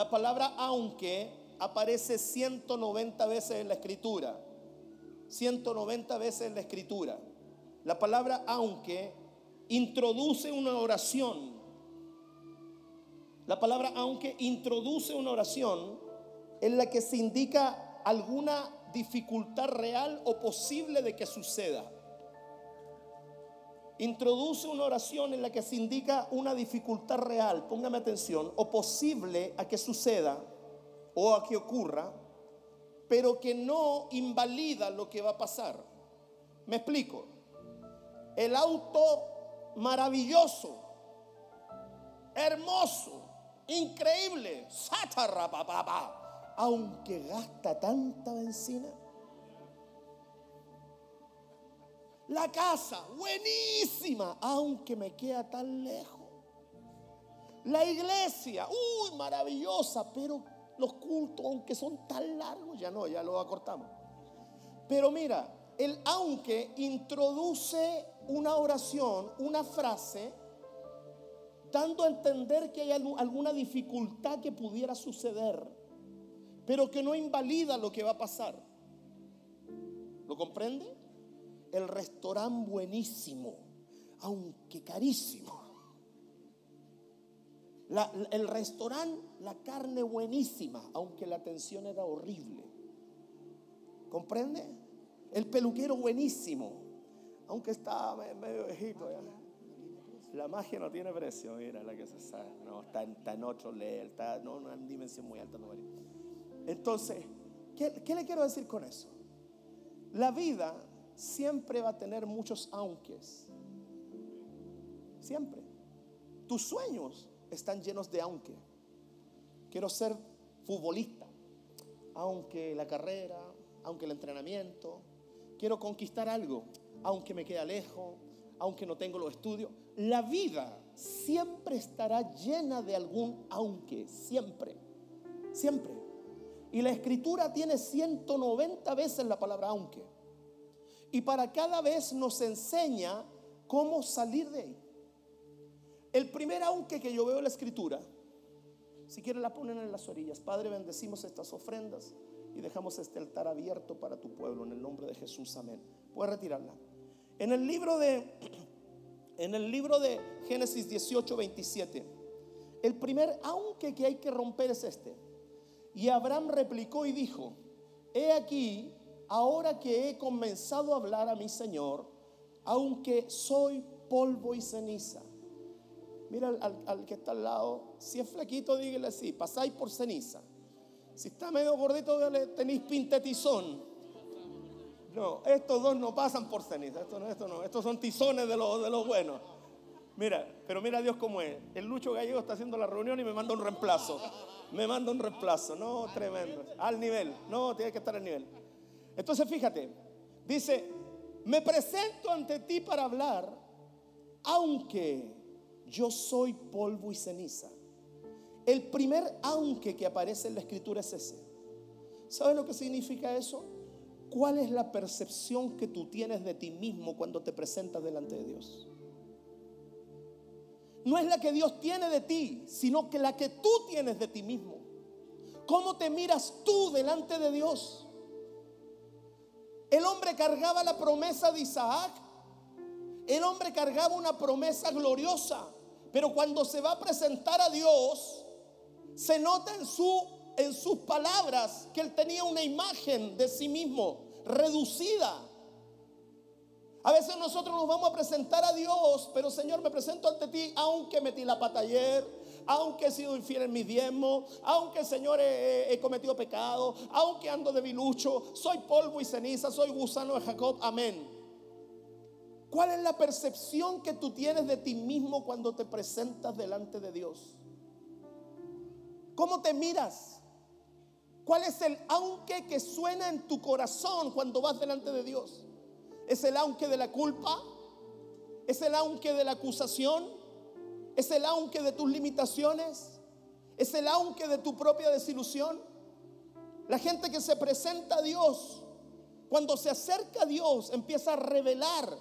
La palabra aunque aparece 190 veces en la escritura. 190 veces en la escritura. La palabra aunque introduce una oración. La palabra aunque introduce una oración en la que se indica alguna dificultad real o posible de que suceda. Introduce una oración en la que se indica una dificultad real, póngame atención, o posible a que suceda o a que ocurra, pero que no invalida lo que va a pasar. Me explico. El auto maravilloso, hermoso, increíble, aunque gasta tanta benzina. La casa, buenísima, aunque me queda tan lejos. La iglesia, uy, maravillosa, pero los cultos, aunque son tan largos, ya no, ya lo acortamos. Pero mira, el aunque introduce una oración, una frase, dando a entender que hay alguna dificultad que pudiera suceder, pero que no invalida lo que va a pasar. ¿Lo comprende? El restaurante buenísimo, aunque carísimo el restaurante, la carne buenísima, aunque la atención era horrible. ¿Comprende? El peluquero buenísimo, aunque está medio viejito. La magia no tiene precio, mira la que se sabe. No, está, en otro level, está en una dimensión muy alta. Entonces, ¿qué, ¿qué le quiero decir con eso? La vida siempre va a tener muchos aunques. Siempre. Tus sueños están llenos de aunque. Quiero ser futbolista, aunque la carrera, aunque el entrenamiento. Quiero conquistar algo, aunque me quede lejos, aunque no tengo los estudios. La vida siempre estará llena de algún aunque, siempre, siempre. Y la escritura tiene 190 veces la palabra aunque. Y para cada vez nos enseña cómo salir de ahí. El primer aunque que yo veo en la escritura, si quieren la ponen en las orillas. Padre, bendecimos estas ofrendas y dejamos este altar abierto para tu pueblo en el nombre de Jesús. Amén. Puedes retirarla. En el libro de en el libro de Génesis 18, 27, el primer aunque que hay que romper es este. Y Abraham replicó y dijo, he aquí, ahora que he comenzado a hablar a mi Señor, aunque soy polvo y ceniza. Mira al, que está al lado. Si es flaquito, dígale así. Pasáis por ceniza. Si está medio gordito, tenéis pintetizón. No, estos dos no pasan por ceniza. Esto no, esto no. Estos son tizones de los de los buenos. Mira, pero mira Dios cómo es. El Lucho Gallego está haciendo la reunión y me manda un reemplazo. Me manda un reemplazo. No, tremendo. Al nivel. No, tiene que estar al nivel. Entonces fíjate. Dice, me presento ante ti para hablar, aunque yo soy polvo y ceniza. El primer aunque que aparece en la escritura es ese. ¿Sabes lo que significa eso? ¿Cuál es la percepción que tú tienes de ti mismo cuando te presentas delante de Dios? No es la que Dios tiene de ti, sino que la que tú tienes de ti mismo. ¿Cómo te miras tú delante de Dios? El hombre cargaba la promesa de Isaac. El hombre cargaba una promesa gloriosa. Pero cuando se va a presentar a Dios, se nota en, su, en sus palabras que él tenía una imagen de sí mismo reducida. A veces nosotros nos vamos a presentar a Dios, pero Señor, me presento ante ti, aunque metí la pata ayer, aunque he sido infiel en mi diezmo, aunque Señor he, he cometido pecado, aunque ando de bilucho, soy polvo y ceniza, soy gusano de Jacob, amén. ¿Cuál es la percepción que tú tienes de ti mismo cuando te presentas delante de Dios? ¿Cómo te miras? ¿Cuál es el aunque que suena en tu corazón cuando vas delante de Dios? ¿Es el aunque de la culpa? ¿Es el aunque de la acusación? ¿Es el aunque de tus limitaciones? ¿Es el aunque de tu propia desilusión? La gente que se presenta a Dios, cuando se acerca a Dios, empieza a revelar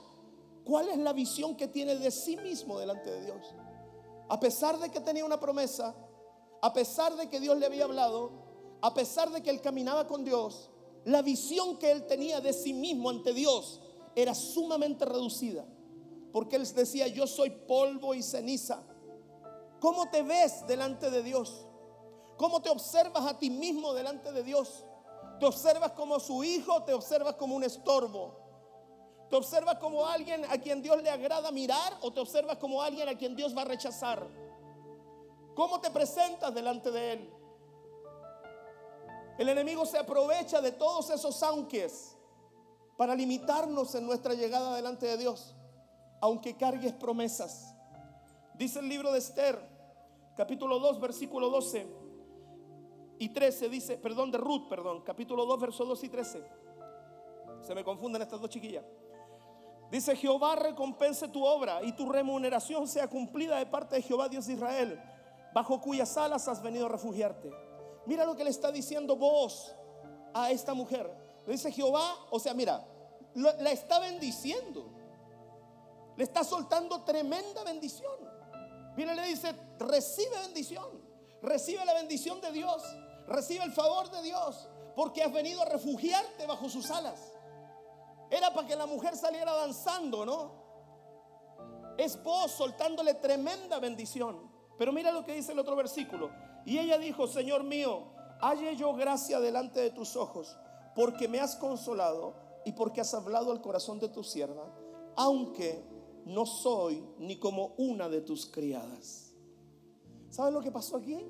¿Cuál es la visión que tiene de sí mismo delante de Dios? A pesar de que tenía una promesa, a pesar de que Dios le había hablado, a pesar de que él caminaba con Dios, la visión que él tenía de sí mismo ante Dios era sumamente reducida. Porque él decía, yo soy polvo y ceniza. ¿Cómo te ves delante de Dios? ¿Cómo te observas a ti mismo delante de Dios? ¿Te observas como su hijo? ¿Te observas como un estorbo? ¿Te observas como alguien a quien Dios le agrada mirar o te observas como alguien a quien Dios va a rechazar? ¿Cómo te presentas delante de Él? El enemigo se aprovecha de todos esos aunques para limitarnos en nuestra llegada delante de Dios, aunque cargues promesas. Dice el libro de Esther, capítulo 2, versículo 12 y 13, dice, perdón, de Ruth, perdón, capítulo 2, versos 2 y 13. Se me confunden estas dos chiquillas. Dice, Jehová recompense tu obra y tu remuneración sea cumplida de parte de Jehová Dios de Israel, bajo cuyas alas has venido a refugiarte. Mira lo que le está diciendo vos a esta mujer. Le dice Jehová, o sea, mira, la está bendiciendo. Le está soltando tremenda bendición. Y le dice, recibe bendición, recibe la bendición de Dios, recibe el favor de Dios, porque has venido a refugiarte bajo sus alas. Era para que la mujer saliera danzando, ¿no? Es vos soltándole tremenda bendición. Pero mira lo que dice el otro versículo. Y ella dijo, Señor mío, halle yo gracia delante de tus ojos, porque me has consolado y porque has hablado al corazón de tu sierva, aunque no soy ni como una de tus criadas. ¿Sabes lo que pasó aquí?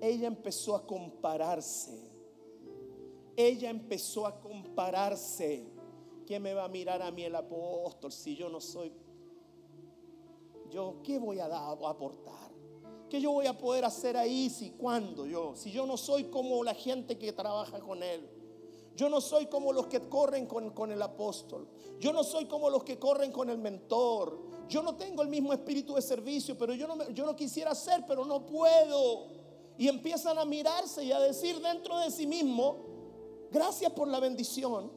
Ella empezó a compararse. Ella empezó a compararse. ¿Quién me va a mirar a mí el apóstol si yo no soy? Yo, ¿qué voy a, a aportar? ¿Qué yo voy a poder hacer ahí si cuando yo? Si yo no soy como la gente que trabaja con él. Yo no soy como los que corren con, el apóstol. Yo no soy como los que corren con el mentor. Yo no tengo el mismo espíritu de servicio, pero yo no, yo no quisiera ser, pero no puedo. Y empiezan a mirarse y a decir dentro de sí mismo, gracias por la bendición,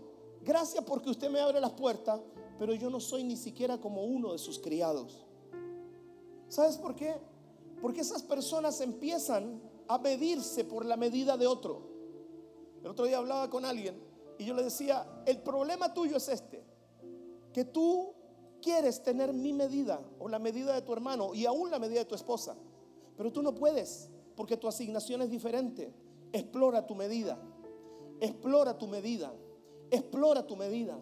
gracias porque usted me abre las puertas, pero yo no soy ni siquiera como uno de sus criados. ¿Sabes por qué? Porque esas personas empiezan a medirse por la medida de otro. El otro día hablaba con alguien y yo le decía, el problema tuyo es este, que tú quieres tener mi medida o la medida de tu hermano y aún la medida de tu esposa, pero tú no puedes porque tu asignación es diferente. Explora tu medida, explora tu medida, explora tu medida,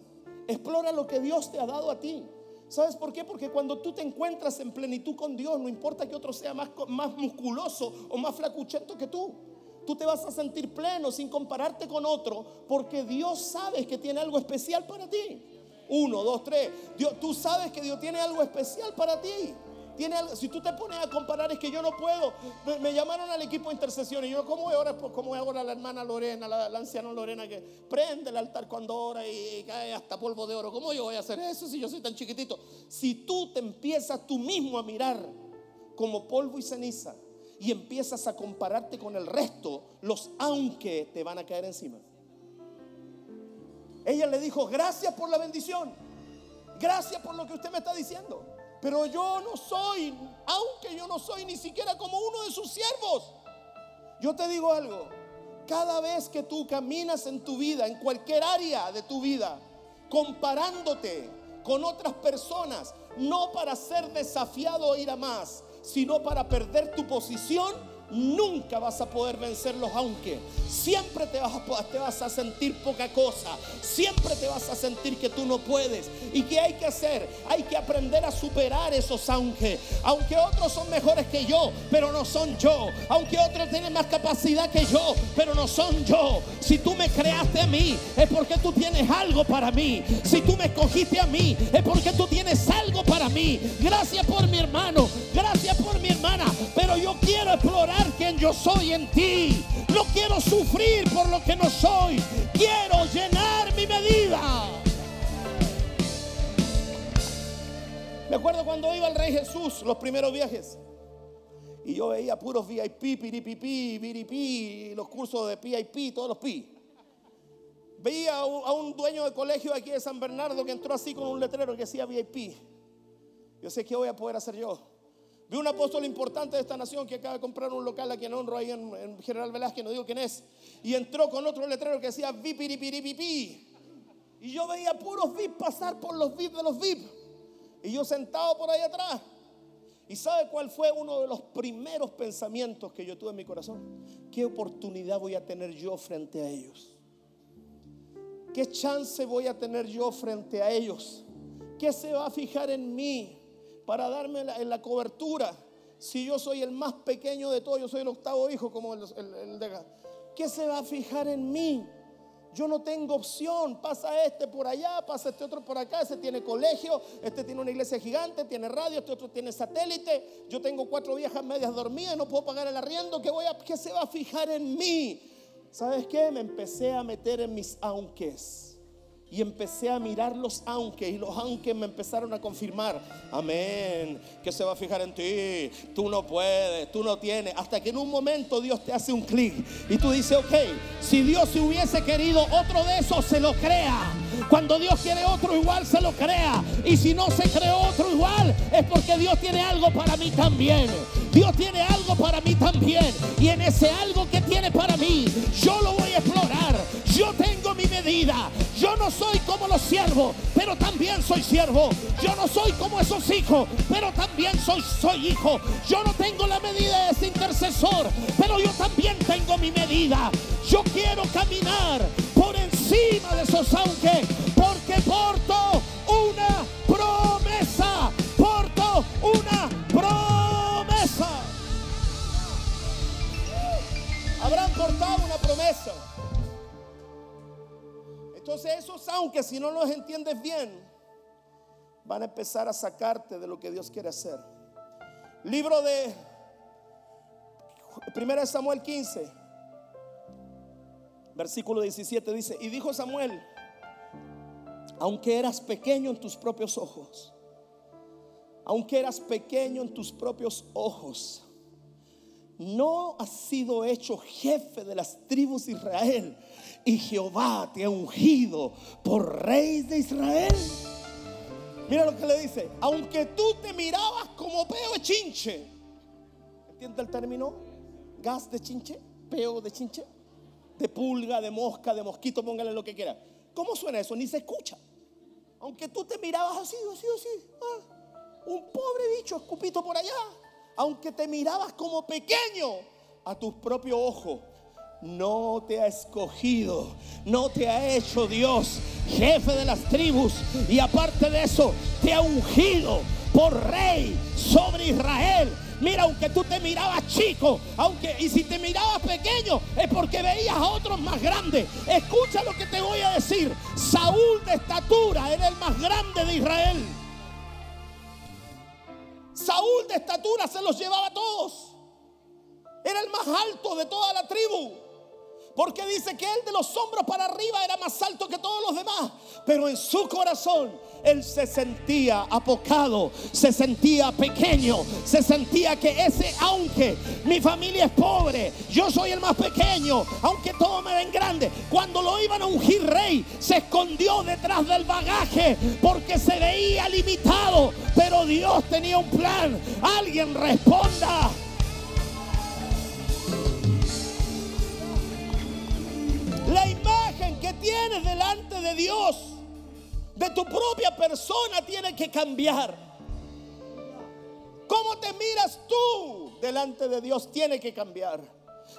explora lo que Dios te ha dado a ti. ¿Sabes por qué? Porque cuando tú te encuentras en plenitud con Dios, no importa que otro sea más, más musculoso o más flacuchento que tú tú te vas a sentir pleno sin compararte con otro, porque Dios sabe que tiene algo especial para ti. Uno, dos, tres. Dios, tú sabes que Dios tiene algo especial para ti. Tiene si tú te pones a comparar es que yo no puedo. Me, llamaron al equipo de intercesión y yo, ¿cómo voy ahora? Pues, ¿Cómo ahora la hermana Lorena, la, la, anciana Lorena que prende el altar cuando ora y, cae hasta polvo de oro? ¿Cómo yo voy a hacer eso si yo soy tan chiquitito? Si tú te empiezas tú mismo a mirar como polvo y ceniza, y empiezas a compararte con el resto, los aunque te van a caer encima. Ella le dijo, gracias por la bendición, gracias por lo que usted me está diciendo, pero yo no soy, aunque yo no soy ni siquiera como uno de sus siervos. Yo te digo algo, cada vez que tú caminas en tu vida, en cualquier área de tu vida, comparándote con otras personas, no para ser desafiado o ir a más, sino para perder tu posición nunca vas a poder vencerlos aunque siempre te vas, a, sentir poca cosa, siempre te vas a sentir que tú no puedes. ¿Y qué hay que hacer? Hay que aprender a superar esos aunque. Aunque otros son mejores que yo, pero no son yo. Aunque otros tienen más capacidad que yo, pero no son yo. Si tú me creaste a mí, es porque tú tienes algo para mí. Si tú me escogiste a mí, es porque tú tienes algo para mí. Gracias por mi hermano, gracias por mi hermana, pero yo quiero explorar quien yo soy en ti. No quiero sufrir por lo que no soy. Quiero llenar mi medida. Me acuerdo cuando iba el Rey Jesús, los primeros viajes. Y yo veía puros VIP, piripipi, viripi, los cursos de PIP, todos los pi. Veía a un dueño de colegio aquí de San Bernardo que entró así con un letrero que decía VIP. Yo sé que voy a poder hacer yo. Vi un apóstol importante de esta nación que acaba de comprar un local aquí en Honro, ahí en, General Velázquez, no digo quién es, y entró con otro letrero que decía vipiripiripipi. Y yo veía puros VIP pasar por los VIP de los VIP. Y yo sentado por ahí atrás. ¿Y sabe cuál fue uno de los primeros pensamientos que yo tuve en mi corazón? ¿Qué oportunidad voy a tener yo frente a ellos? ¿Qué chance voy a tener yo frente a ellos? ¿Qué se va a fijar en mí para darme la cobertura? Si yo soy el más pequeño de todos, yo soy el octavo hijo como el, el de ¿Qué se va a fijar en mí? Yo no tengo opción. Pasa este por allá, pasa este otro por acá. Ese tiene colegio, este tiene una iglesia gigante, tiene radio, este otro tiene satélite. Yo tengo cuatro viejas medias dormidas, no puedo pagar el arriendo. ¿Qué, voy a, qué se va a fijar en mí? ¿Sabes qué? Me empecé a meter en mis aunques. Y empecé a mirar los aunque y los aunque me empezaron a confirmar. Amén. Que se va a fijar en ti. Tú no puedes, tú no tienes. Hasta que en un momento Dios te hace un clic y tú dices, ok, si Dios se hubiese querido otro de esos, se lo crea. Cuando Dios quiere otro igual, se lo crea. Y si no se creó otro igual, es porque Dios tiene algo para mí también. Dios tiene algo para mí también. Y en ese algo que tiene para mí, yo lo voy a explorar. Yo tengo mi medida. Yo no soy como los siervos, pero también soy siervo. Yo no soy como esos hijos, pero también soy, soy hijo. Yo no tengo la medida de ese intercesor, pero yo también tengo mi medida. Yo quiero caminar encima de esos aunque, porque porto una promesa. Porto una promesa. Habrán portado una promesa. Entonces esos, aunque si no los entiendes bien, van a empezar a sacarte de lo que Dios quiere hacer. Libro de 1 Samuel 15, versículo 17 dice, y dijo Samuel, aunque eras pequeño en tus propios ojos, aunque eras pequeño en tus propios ojos, no has sido hecho jefe de las tribus de Israel y Jehová te ha ungido por rey de Israel. Mira lo que le dice, aunque tú te mirabas como peo de chinche, ¿entiende el término? Gas de chinche, peo de chinche, de pulga, de mosca, de mosquito, póngale lo que quiera. ¿Cómo suena eso? Ni se escucha. Aunque tú te mirabas así, así, así, ah, un pobre bicho escupito por allá, aunque te mirabas como pequeño a tus propios ojos, no te ha escogido, no te ha hecho Dios jefe de las tribus y aparte de eso te ha ungido por rey sobre Israel. Mira, aunque tú te mirabas chico, aunque y si te mirabas pequeño es porque veías a otros más grandes. Escucha lo que te voy a decir. Saúl de estatura era el más grande de Israel. Saúl de estatura se los llevaba a todos. Era el más alto de toda la tribu. Porque dice que él de los hombros para arriba era más alto que todos los demás. Pero en su corazón él se sentía apocado, se sentía pequeño, se sentía que ese, aunque mi familia es pobre, yo soy el más pequeño, aunque todo me ven grande. Cuando lo iban a ungir rey, se escondió detrás del bagaje porque se veía limitado. Pero Dios tenía un plan. Alguien responda. La imagen que tienes delante de Dios, de tu propia persona, tiene que cambiar. ¿Cómo te miras tú delante de Dios? Tiene que cambiar.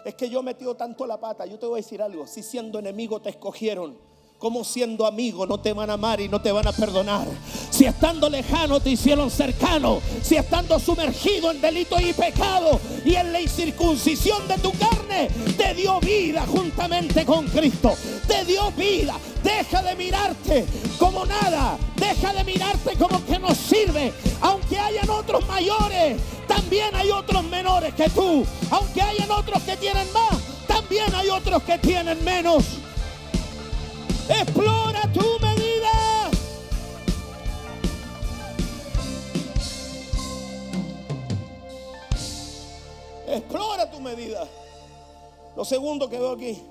Es que yo he metido tanto la pata. Yo te voy a decir algo. Si siendo enemigo te escogieron, como siendo amigo no te van a amar y no te van a perdonar. Si estando lejano te hicieron cercano, si estando sumergido en delito y pecado y en la incircuncisión de tu carne, te dio vida juntamente con Cristo. Te dio vida. Deja de mirarte como nada. Deja de mirarte como que no sirve. Aunque hayan otros mayores, también hay otros menores que tú. Aunque hayan otros que tienen más, también hay otros que tienen menos. Explora tu medida. Explora tu medida. Lo segundo que veo aquí,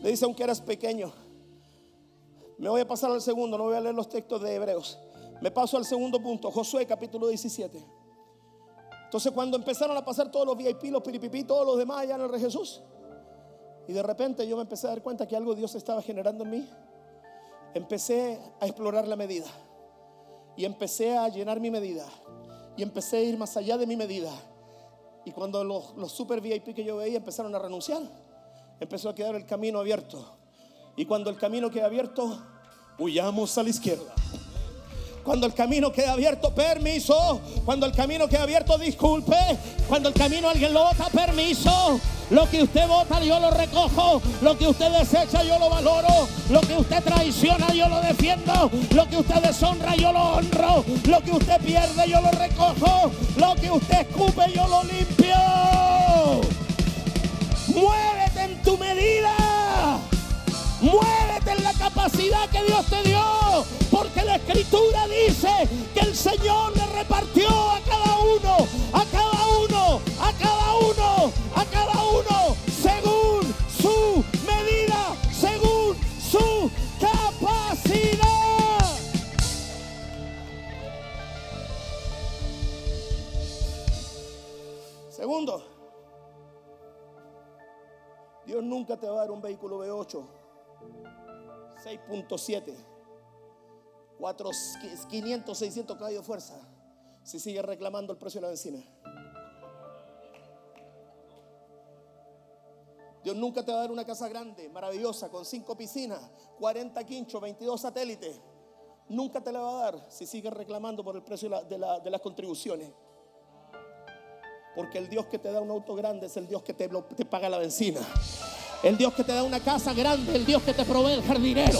le dice aunque eras pequeño. Me voy a pasar al segundo, no voy a leer los textos de Hebreos. Me paso al segundo punto, Josué capítulo 17. Entonces cuando empezaron a pasar todos los VIP, los piripipí, todos los demás allá en el Rey Jesús, y de repente yo me empecé a dar cuenta que algo Dios estaba generando en mí, empecé a explorar la medida y empecé a llenar mi medida y empecé a ir más allá de mi medida. Y cuando los, super VIP que yo veía empezaron a renunciar, empezó a quedar el camino abierto. Y cuando el camino queda abierto, huyamos a la izquierda. Cuando el camino queda abierto, permiso. Cuando el camino queda abierto, disculpe. Cuando el camino alguien lo vota, permiso. Lo que usted vota yo lo recojo. Lo que usted desecha yo lo valoro. Lo que usted traiciona yo lo defiendo. Lo que usted deshonra yo lo honro. Lo que usted pierde yo lo recojo. Lo que usted escupe yo lo limpio. Muévete en tu medida. Muévete en la capacidad que Dios te dio. Porque la escritura dice que el Señor le repartió a cada uno, Dios nunca te va a dar un vehículo V8 6.7. 500, 600 caballos de fuerza. Si sigue reclamando el precio de la benzina. Dios nunca te va a dar una casa grande, maravillosa, con 5 piscinas, 40 quinchos, 22 satélites. Nunca te la va a dar si sigues reclamando por el precio de las contribuciones. Porque el Dios que te da un auto grande es el Dios que te, paga la benzina. El Dios que te da una casa grande, el Dios que te provee el jardinero.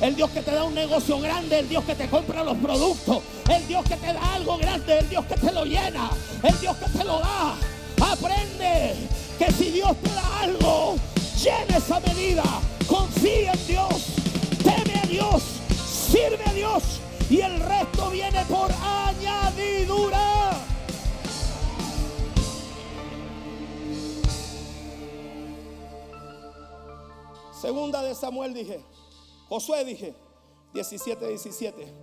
El Dios que te da un negocio grande, el Dios que te compra los productos. El Dios que te da algo grande, el Dios que te lo llena. El Dios que te lo da. Aprende que si Dios te da algo, llena esa medida. Confía en Dios. Teme a Dios. Sirve a Dios. Y el resto viene por añadidura. Segunda de Samuel dije. Josué dije. 17, 17.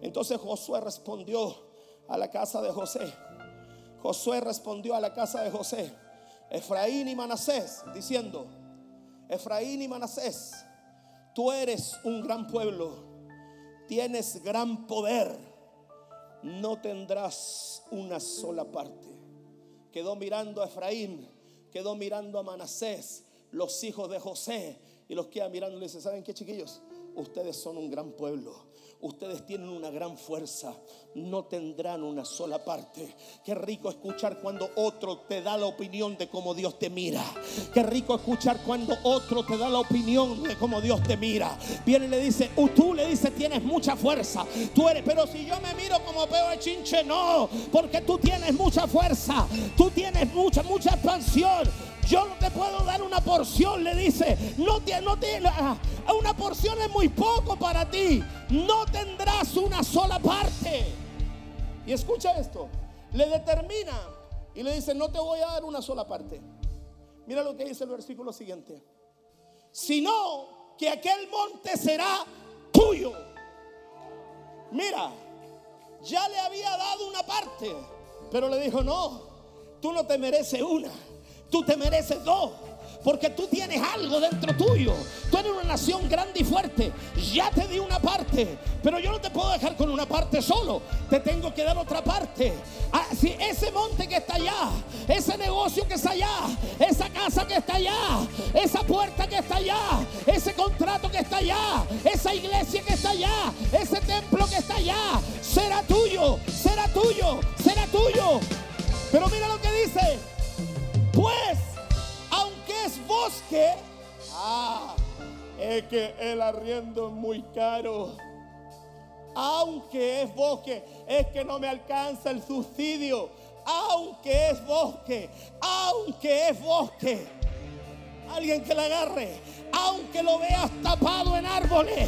Entonces Josué respondió a la casa de José. Josué respondió a la casa de José. Efraín y Manasés diciendo, Efraín y Manasés, tú eres un gran pueblo, tienes gran poder, no tendrás una sola parte. Quedó mirando a Efraín, quedó mirando a Manasés, los hijos de José, y los queda mirando y le dice, ¿saben qué chiquillos? Ustedes son un gran pueblo. Ustedes tienen una gran fuerza. No tendrán una sola parte. Qué rico escuchar cuando otro te da la opinión de cómo Dios te mira. Qué rico escuchar cuando otro te da la opinión de cómo Dios te mira. Viene y le dice, tú le dices, tienes mucha fuerza. Tú eres, pero si yo me miro como peo de chinche, no. Porque tú tienes mucha fuerza. Tú tienes mucha, mucha expansión. Yo no te puedo dar una porción, le dice. No, no tiene, ah, una porción es muy poco para ti. No tendrás una sola parte. Y escucha esto. Le determina y le dice, no te voy a dar una sola parte. Mira lo que dice el versículo siguiente. Sino que aquel monte será tuyo. Mira, ya le había dado una parte, pero le dijo, no, tú no te mereces una Tú te mereces dos. Porque tú tienes algo dentro tuyo. Tú eres una nación grande y fuerte. Ya te di una parte. Pero yo no te puedo dejar con una parte solo. Te tengo que dar otra parte. Ah, si ese monte que está allá, ese negocio que está allá, esa casa que está allá, esa puerta que está allá, ese contrato que está allá, esa iglesia que está allá, ese templo que está allá, será tuyo, será tuyo, será tuyo. Pero mira lo que dice. Pues, aunque es bosque, ah, es que el arriendo es muy caro. Aunque es bosque, es que no me alcanza el subsidio. Aunque es bosque, aunque es bosque. Alguien que la agarre, aunque lo veas tapado en árboles,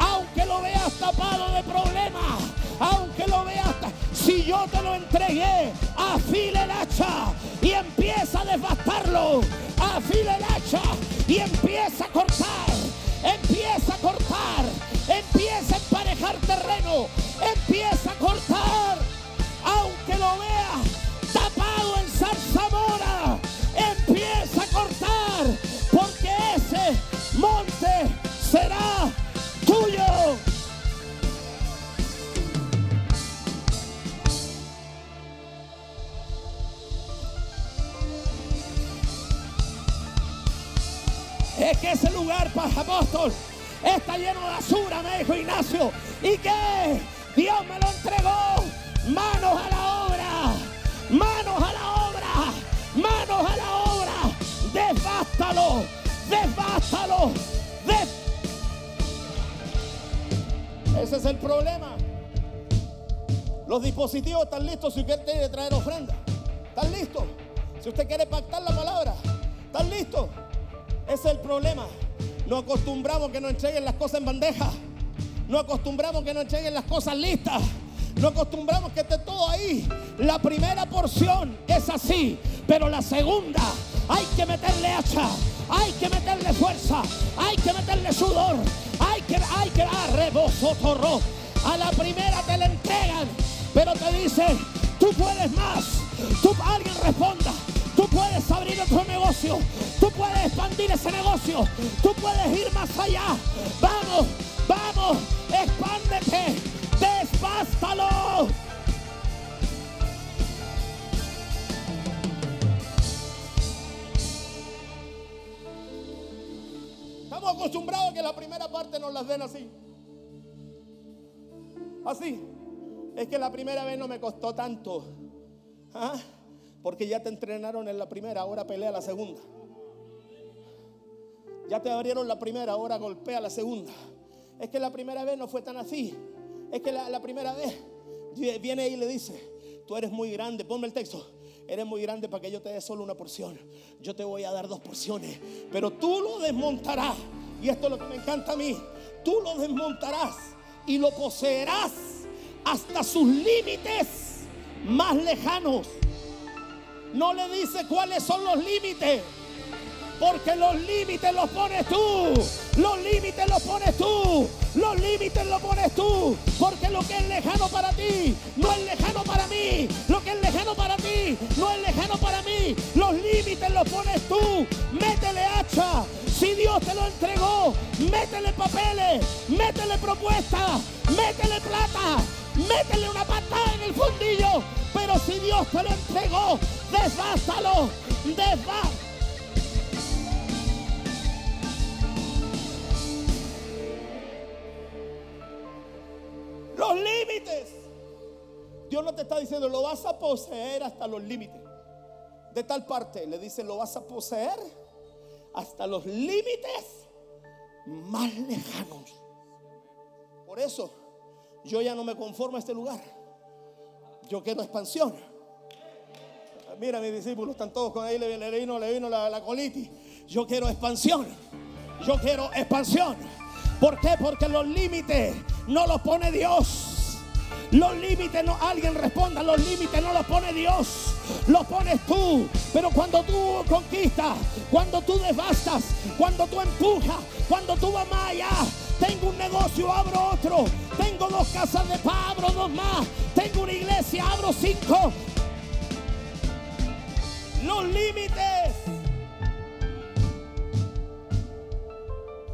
aunque lo veas tapado de problemas, aunque lo veas, si yo te lo entregué, afila el hacha y empieza a devastarlo, afila el hacha y empieza a cortar, empieza a cortar, empieza a emparejar terreno, empieza a cortar, aunque lo veas tapado en zarzamora, empieza a cortar, porque ese monte será es que ese lugar para apóstol está lleno de basura, me dijo Ignacio. ¿Y que Dios me lo entregó. Manos a la obra. Manos a la obra. Manos a la obra. Desbástalo. Desbástalo. Ese es el problema. Los dispositivos están listos si usted quiere traer ofrenda. ¿Están listos? Si usted quiere pactar la palabra. ¿Están listos? Ese es el problema. No acostumbramos que nos entreguen las cosas en bandeja. No acostumbramos que nos entreguen las cosas listas. No acostumbramos que esté todo ahí. La primera porción es así, pero la segunda hay que meterle hacha, hay que meterle fuerza, hay que meterle sudor, hay que, hay que dar rebozo, torro. A la primera te la entregan, pero te dice, tú puedes más. Tú, alguien responda, tú puedes abrir otro negocio, tú puedes expandir ese negocio, tú puedes ir más allá. Vamos, vamos, expándete, despástalo. Estamos acostumbrados a que la primera parte nos las den así. Así. Es que la primera vez no me costó tanto. ¿Ah? Porque ya te entrenaron en la primera, ahora pelea la segunda. Ya te abrieron la primera, ahora golpea la segunda. Es que la primera vez no fue tan así. Es que la, la primera vez viene y le dice, tú eres muy grande, ponme el texto. Eres muy grande para que yo te dé solo una porción. Yo te voy a dar dos porciones. Pero tú lo desmontarás. Y esto es lo que me encanta a mí. Tú lo desmontarás y lo poseerás hasta sus límites más lejanos. No le dice cuáles son los límites. Porque los límites los pones tú. Los límites los pones tú. Los límites los pones tú. Porque lo que es lejano para ti no es lejano para mí. Lo que es lejano para ti no es lejano para mí. Los límites los pones tú. Métele hacha. Si Dios te lo entregó, métele papeles, métele propuestas, métele plata, métele una patada en el fundillo. Pero si Dios te lo entregó, desvástalo, desvástalo. Los límites. Dios no te está diciendo, lo vas a poseer hasta los límites. De tal parte, le dice, lo vas a poseer hasta los límites más lejanos. Por eso, yo ya no me conformo a este lugar. Yo quiero expansión. Mira, mis discípulos están todos con ahí, le, vino, le vino la, la colitis. Yo quiero expansión. Yo quiero expansión. ¿Por qué? Porque los límites no los pone Dios. Los límites no, alguien responda, los límites no los pone Dios, los pones tú. Pero cuando tú conquistas, cuando tú devastas, cuando tú empujas, cuando tú vas más allá, tengo un negocio, abro otro, tengo dos casas de paz, abro dos más, tengo una iglesia, abro cinco. Los límites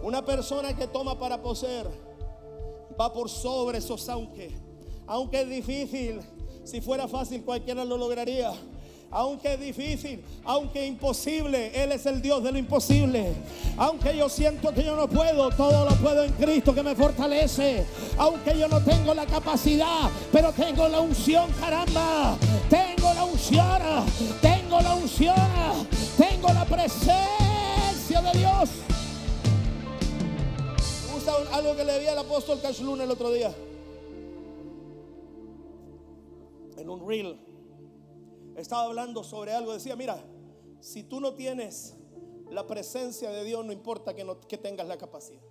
Una persona que toma para poseer va por sobre esos aunque. Aunque es difícil, si fuera fácil cualquiera lo lograría. Aunque es difícil, aunque imposible, Él es el Dios de lo imposible. Aunque yo siento que yo no puedo, todo lo puedo en Cristo que me fortalece. Aunque yo no tengo la capacidad, pero tengo la unción, caramba. Tengo la unción, tengo la unción, tengo la presencia de Dios algo que le vi al apóstol Cashlun el otro día. En un reel. Estaba hablando sobre algo. Decía, mira, si tú no tienes la presencia de Dios, no importa que, no, que tengas la capacidad.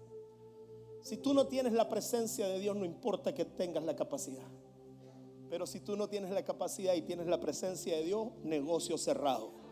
Si tú no tienes la presencia de Dios, no importa que tengas la capacidad. Pero si tú no tienes la capacidad y tienes la presencia de Dios, negocio cerrado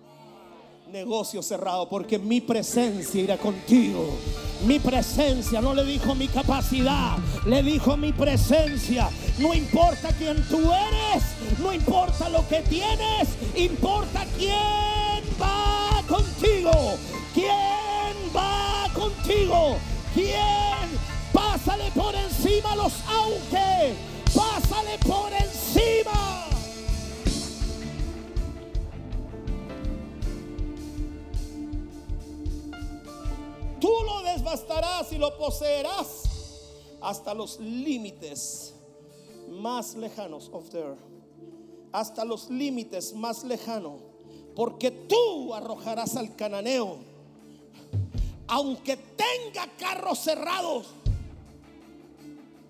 negocio cerrado, porque mi presencia irá contigo. Mi presencia, no le dijo mi capacidad, le dijo mi presencia. No importa quién tú eres, no importa lo que tienes, importa quién va contigo. ¿Quién va contigo? ¿Quién? Pásale por encima los aunque. Pásale por y lo poseerás hasta los límites más lejanos of the earth. Hasta los límites más lejanos. Porque tú arrojarás al cananeo. Aunque tenga carros cerrados.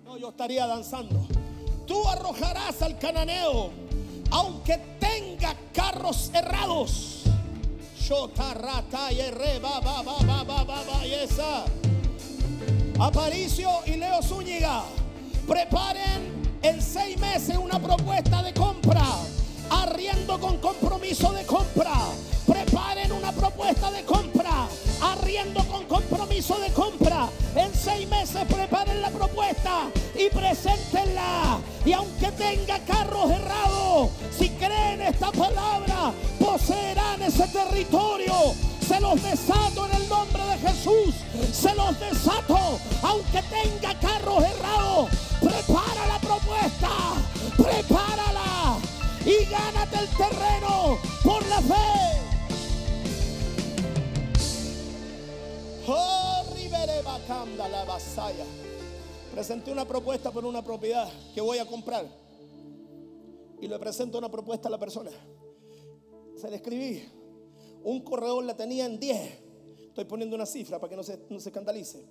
No, yo estaría danzando. Tú arrojarás al cananeo. Aunque tenga carros cerrados. Aparicio y Leo Zúñiga, preparen en seis meses una propuesta de compra, arriendo con compromiso de compra. Preparen una propuesta de compra, arriendo con compromiso de compra. En seis meses preparen la propuesta y preséntenla. Y aunque tenga carros errados, si creen esta palabra, poseerán ese territorio se los desato en el nombre de Jesús. Se los desato. Aunque tenga carros errados. Prepara la propuesta. Prepárala. Y gánate el terreno por la fe. Oh, la vasalla. Presenté una propuesta por una propiedad que voy a comprar. Y le presento una propuesta a la persona. Se le escribí un corredor la tenía en 10. Estoy poniendo una cifra para que no se, no se escandalice.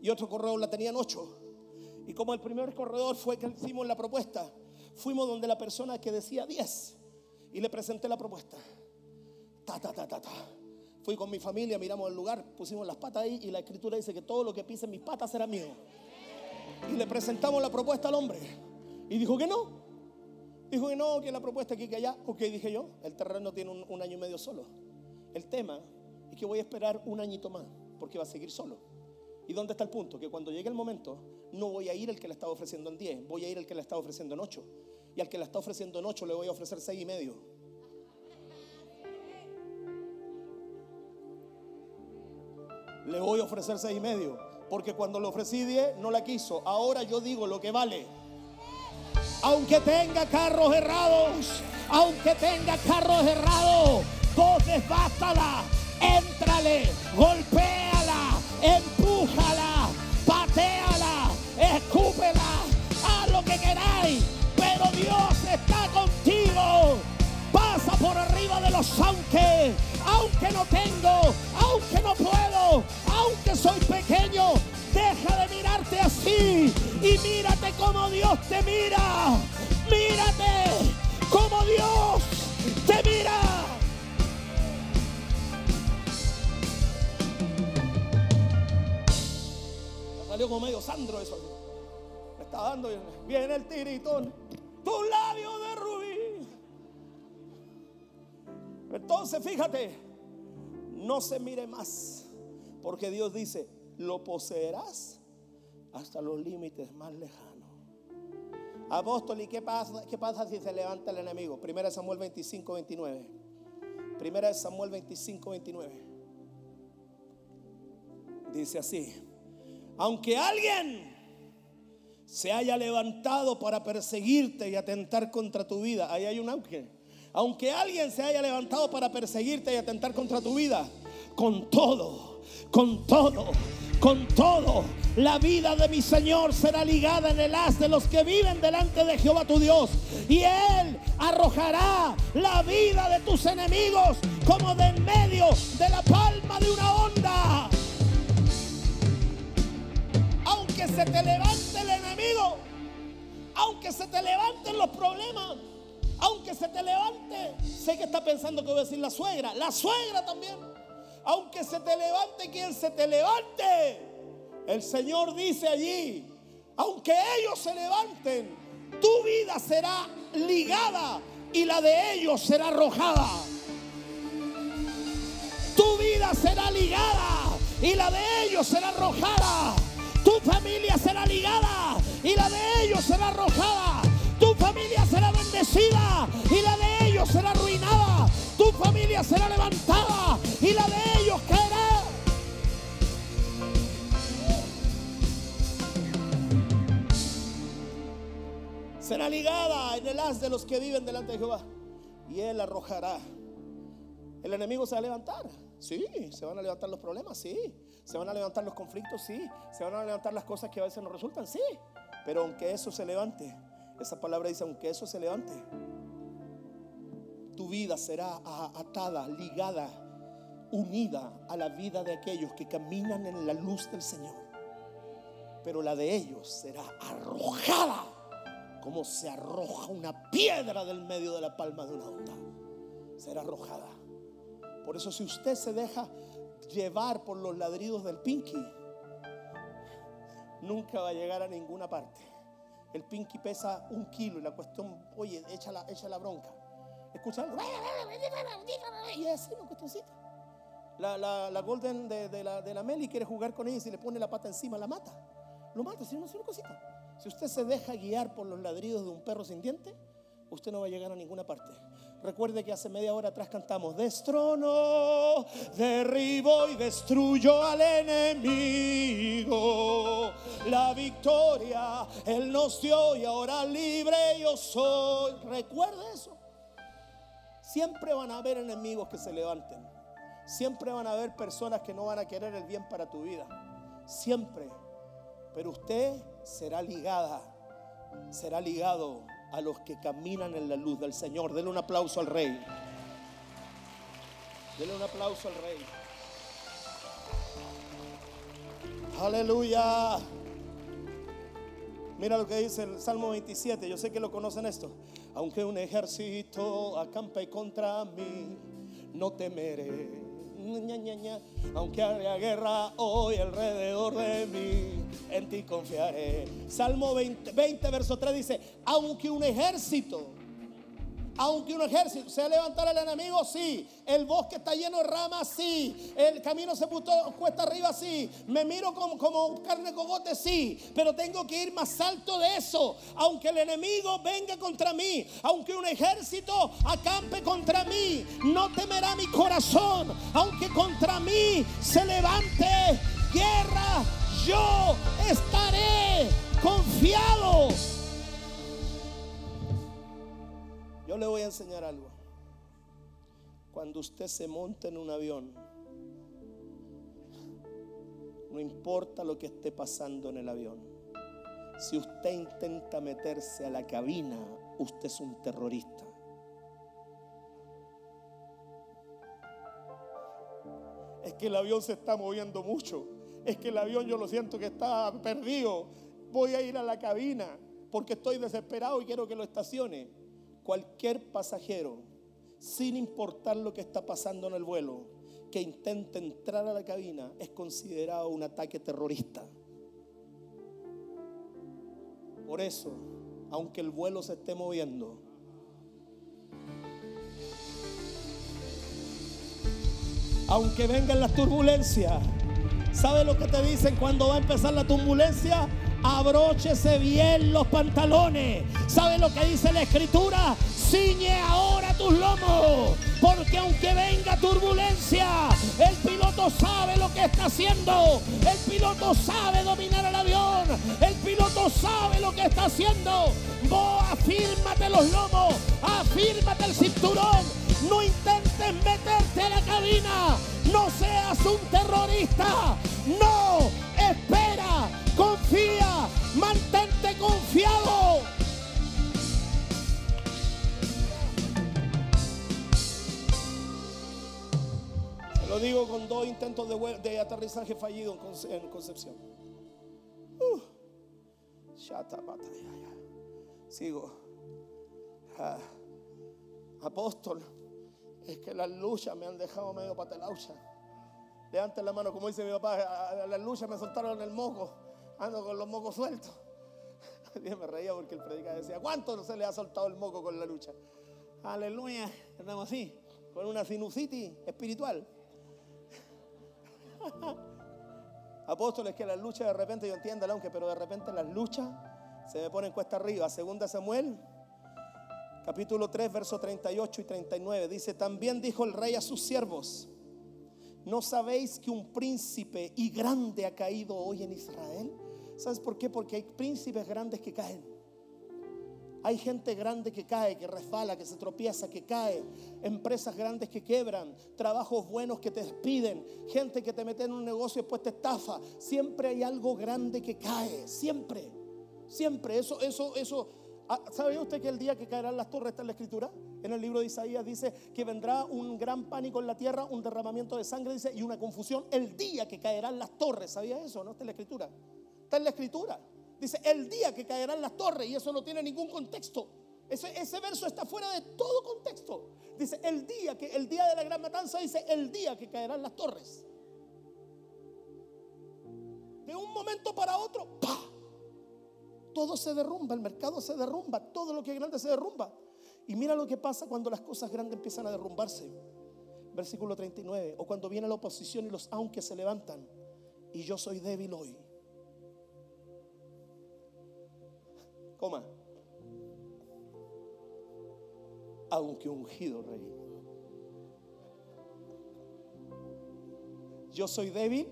Y otro corredor la tenía en 8. Y como el primer corredor fue que hicimos la propuesta, fuimos donde la persona que decía 10 y le presenté la propuesta. Ta, ta, ta, ta, ta. Fui con mi familia, miramos el lugar, pusimos las patas ahí y la escritura dice que todo lo que pise mis patas será mío. Y le presentamos la propuesta al hombre. Y dijo que no. Dijo que no, que la propuesta aquí, que allá. Ok, dije yo, el terreno tiene un año y medio solo. El tema es que voy a esperar un añito más porque va a seguir solo. ¿Y dónde está el punto? Que cuando llegue el momento, no voy a ir el que le estaba ofreciendo en 10, voy a ir el que le estaba ofreciendo en 8. Y al que le está ofreciendo en 8 le voy a ofrecer 6 y medio. Le voy a ofrecer 6 y medio. Porque cuando le ofrecí 10 no la quiso. Ahora yo digo lo que vale. Aunque tenga carros errados, aunque tenga carros errados, Vos desbátala, éntrale, golpéala, empújala, pateala, escúpela, haz lo que queráis, pero Dios está contigo. Pasa por arriba de los aunque, aunque no tengo, aunque no puedo, aunque soy pequeño, deja de mirarte así y mírate como Dios te mira. Mírate como Dios te mira. salió como medio Sandro eso. Me está dando, viene el tiritón, tu labio de rubí. Entonces, fíjate, no se mire más, porque Dios dice, lo poseerás hasta los límites más lejanos. Apóstol, ¿y qué pasa, qué pasa si se levanta el enemigo? Primera Samuel 25, 29. Primera Samuel 25, 29. Dice así. Aunque alguien se haya levantado para perseguirte y atentar contra tu vida, ahí hay un ángel. Aunque alguien se haya levantado para perseguirte y atentar contra tu vida, con todo, con todo, con todo, la vida de mi Señor será ligada en el haz de los que viven delante de Jehová tu Dios. Y Él arrojará la vida de tus enemigos como de en medio de la palma de una onda aunque se te levante el enemigo, aunque se te levanten los problemas, aunque se te levante, sé que está pensando que voy a decir la suegra, la suegra también, aunque se te levante quien se te levante, el Señor dice allí, aunque ellos se levanten, tu vida será ligada y la de ellos será arrojada. Tu vida será ligada y la de ellos será arrojada. Tu familia será ligada y la de ellos será arrojada. Familia será bendecida y la de ellos será arruinada. Tu familia será levantada y la de ellos caerá. Será ligada en el haz de los que viven delante de Jehová y él arrojará. El enemigo se va a levantar. Sí, se van a levantar los problemas, sí. Se van a levantar los conflictos, sí. Se van a levantar las cosas que a veces no resultan, sí. Pero aunque eso se levante, esa palabra dice, aunque eso se levante, tu vida será atada, ligada, unida a la vida de aquellos que caminan en la luz del Señor. Pero la de ellos será arrojada como se arroja una piedra del medio de la palma de una onda. Será arrojada. Por eso si usted se deja llevar por los ladridos del pinky, nunca va a llegar a ninguna parte. El pinky pesa un kilo y la cuestión, oye, echa la, echa la bronca. Escucha algo. Y así una cuestioncita. La, la, la Golden de, de, la, de la Meli quiere jugar con ella y si le pone la pata encima la mata. Lo mata, si no es una cosita. Si usted se deja guiar por los ladridos de un perro sin diente, usted no va a llegar a ninguna parte. Recuerde que hace media hora atrás cantamos, destrono, derribo y destruyo al enemigo. La victoria Él nos dio y ahora libre yo soy. Recuerde eso. Siempre van a haber enemigos que se levanten. Siempre van a haber personas que no van a querer el bien para tu vida. Siempre. Pero usted será ligada, será ligado a los que caminan en la luz del Señor. Denle un aplauso al Rey. Denle un aplauso al Rey. Aleluya. Mira lo que dice el Salmo 27. Yo sé que lo conocen esto. Aunque un ejército acampe contra mí, no temeré. Aunque haya guerra hoy alrededor de mí, en ti confiaré. Salmo 20, 20, verso 3 dice, aunque un ejército aunque un ejército se levantar el enemigo, sí. El bosque está lleno de ramas, sí. El camino se puso cuesta arriba, sí. Me miro como, como carne cogote, sí. Pero tengo que ir más alto de eso. Aunque el enemigo venga contra mí, aunque un ejército acampe contra mí, no temerá mi corazón. Aunque contra mí se levante guerra, yo estaré confiado Yo le voy a enseñar algo. Cuando usted se monta en un avión, no importa lo que esté pasando en el avión. Si usted intenta meterse a la cabina, usted es un terrorista. Es que el avión se está moviendo mucho. Es que el avión yo lo siento que está perdido. Voy a ir a la cabina porque estoy desesperado y quiero que lo estacione cualquier pasajero, sin importar lo que está pasando en el vuelo, que intente entrar a la cabina es considerado un ataque terrorista. Por eso, aunque el vuelo se esté moviendo, aunque vengan las turbulencias, ¿sabe lo que te dicen cuando va a empezar la turbulencia? Abróchese bien los pantalones. ¿Sabe lo que dice la escritura? Ciñe ahora tus lomos, porque aunque venga turbulencia, el piloto sabe lo que está haciendo. El piloto sabe dominar el avión. El piloto sabe lo que está haciendo. Vos afírmate los lomos, afírmate el cinturón. No intentes meterte a la cabina. No seas un terrorista. No, lo digo con dos intentos de, aterrizaje fallido en, Concepción. Uh. Sigo. Ah. Apóstol, es que las luchas me han dejado medio patelaucha. Levanten la mano, como dice mi papá, a las luchas me soltaron el moco ando con los mocos sueltos. Dios me reía porque el predicador decía, ¿cuánto no se le ha soltado el moco con la lucha? Aleluya, andamos así, con una sinusitis espiritual. Apóstoles, que las luchas de repente, yo entiendo aunque, pero de repente las luchas se me ponen cuesta arriba. Segunda Samuel, capítulo 3, versos 38 y 39, dice, también dijo el rey a sus siervos, ¿no sabéis que un príncipe y grande ha caído hoy en Israel? ¿Sabes por qué? Porque hay príncipes grandes que caen. Hay gente grande que cae, que resbala, que se tropieza, que cae. Empresas grandes que quebran. Trabajos buenos que te despiden. Gente que te mete en un negocio y después te estafa. Siempre hay algo grande que cae. Siempre. Siempre. Eso, eso, eso. Ah, ¿Sabe usted que el día que caerán las torres está en la escritura? En el libro de Isaías dice que vendrá un gran pánico en la tierra, un derramamiento de sangre, dice, y una confusión el día que caerán las torres. ¿Sabía eso? ¿No está en la escritura? Está en la escritura. Dice, el día que caerán las torres, y eso no tiene ningún contexto. Ese, ese, verso está fuera de todo contexto. Dice, el día que, el día de la gran matanza, dice, el día que caerán las torres. De un momento para otro, ¡pa! Todo se derrumba, el mercado se derrumba, todo lo que es grande se derrumba. Y mira lo que pasa cuando las cosas grandes empiezan a derrumbarse. Versículo 39. O cuando viene la oposición y los aunque se levantan. Y yo soy débil hoy. Coma. Aunque ungido rey. Yo soy débil.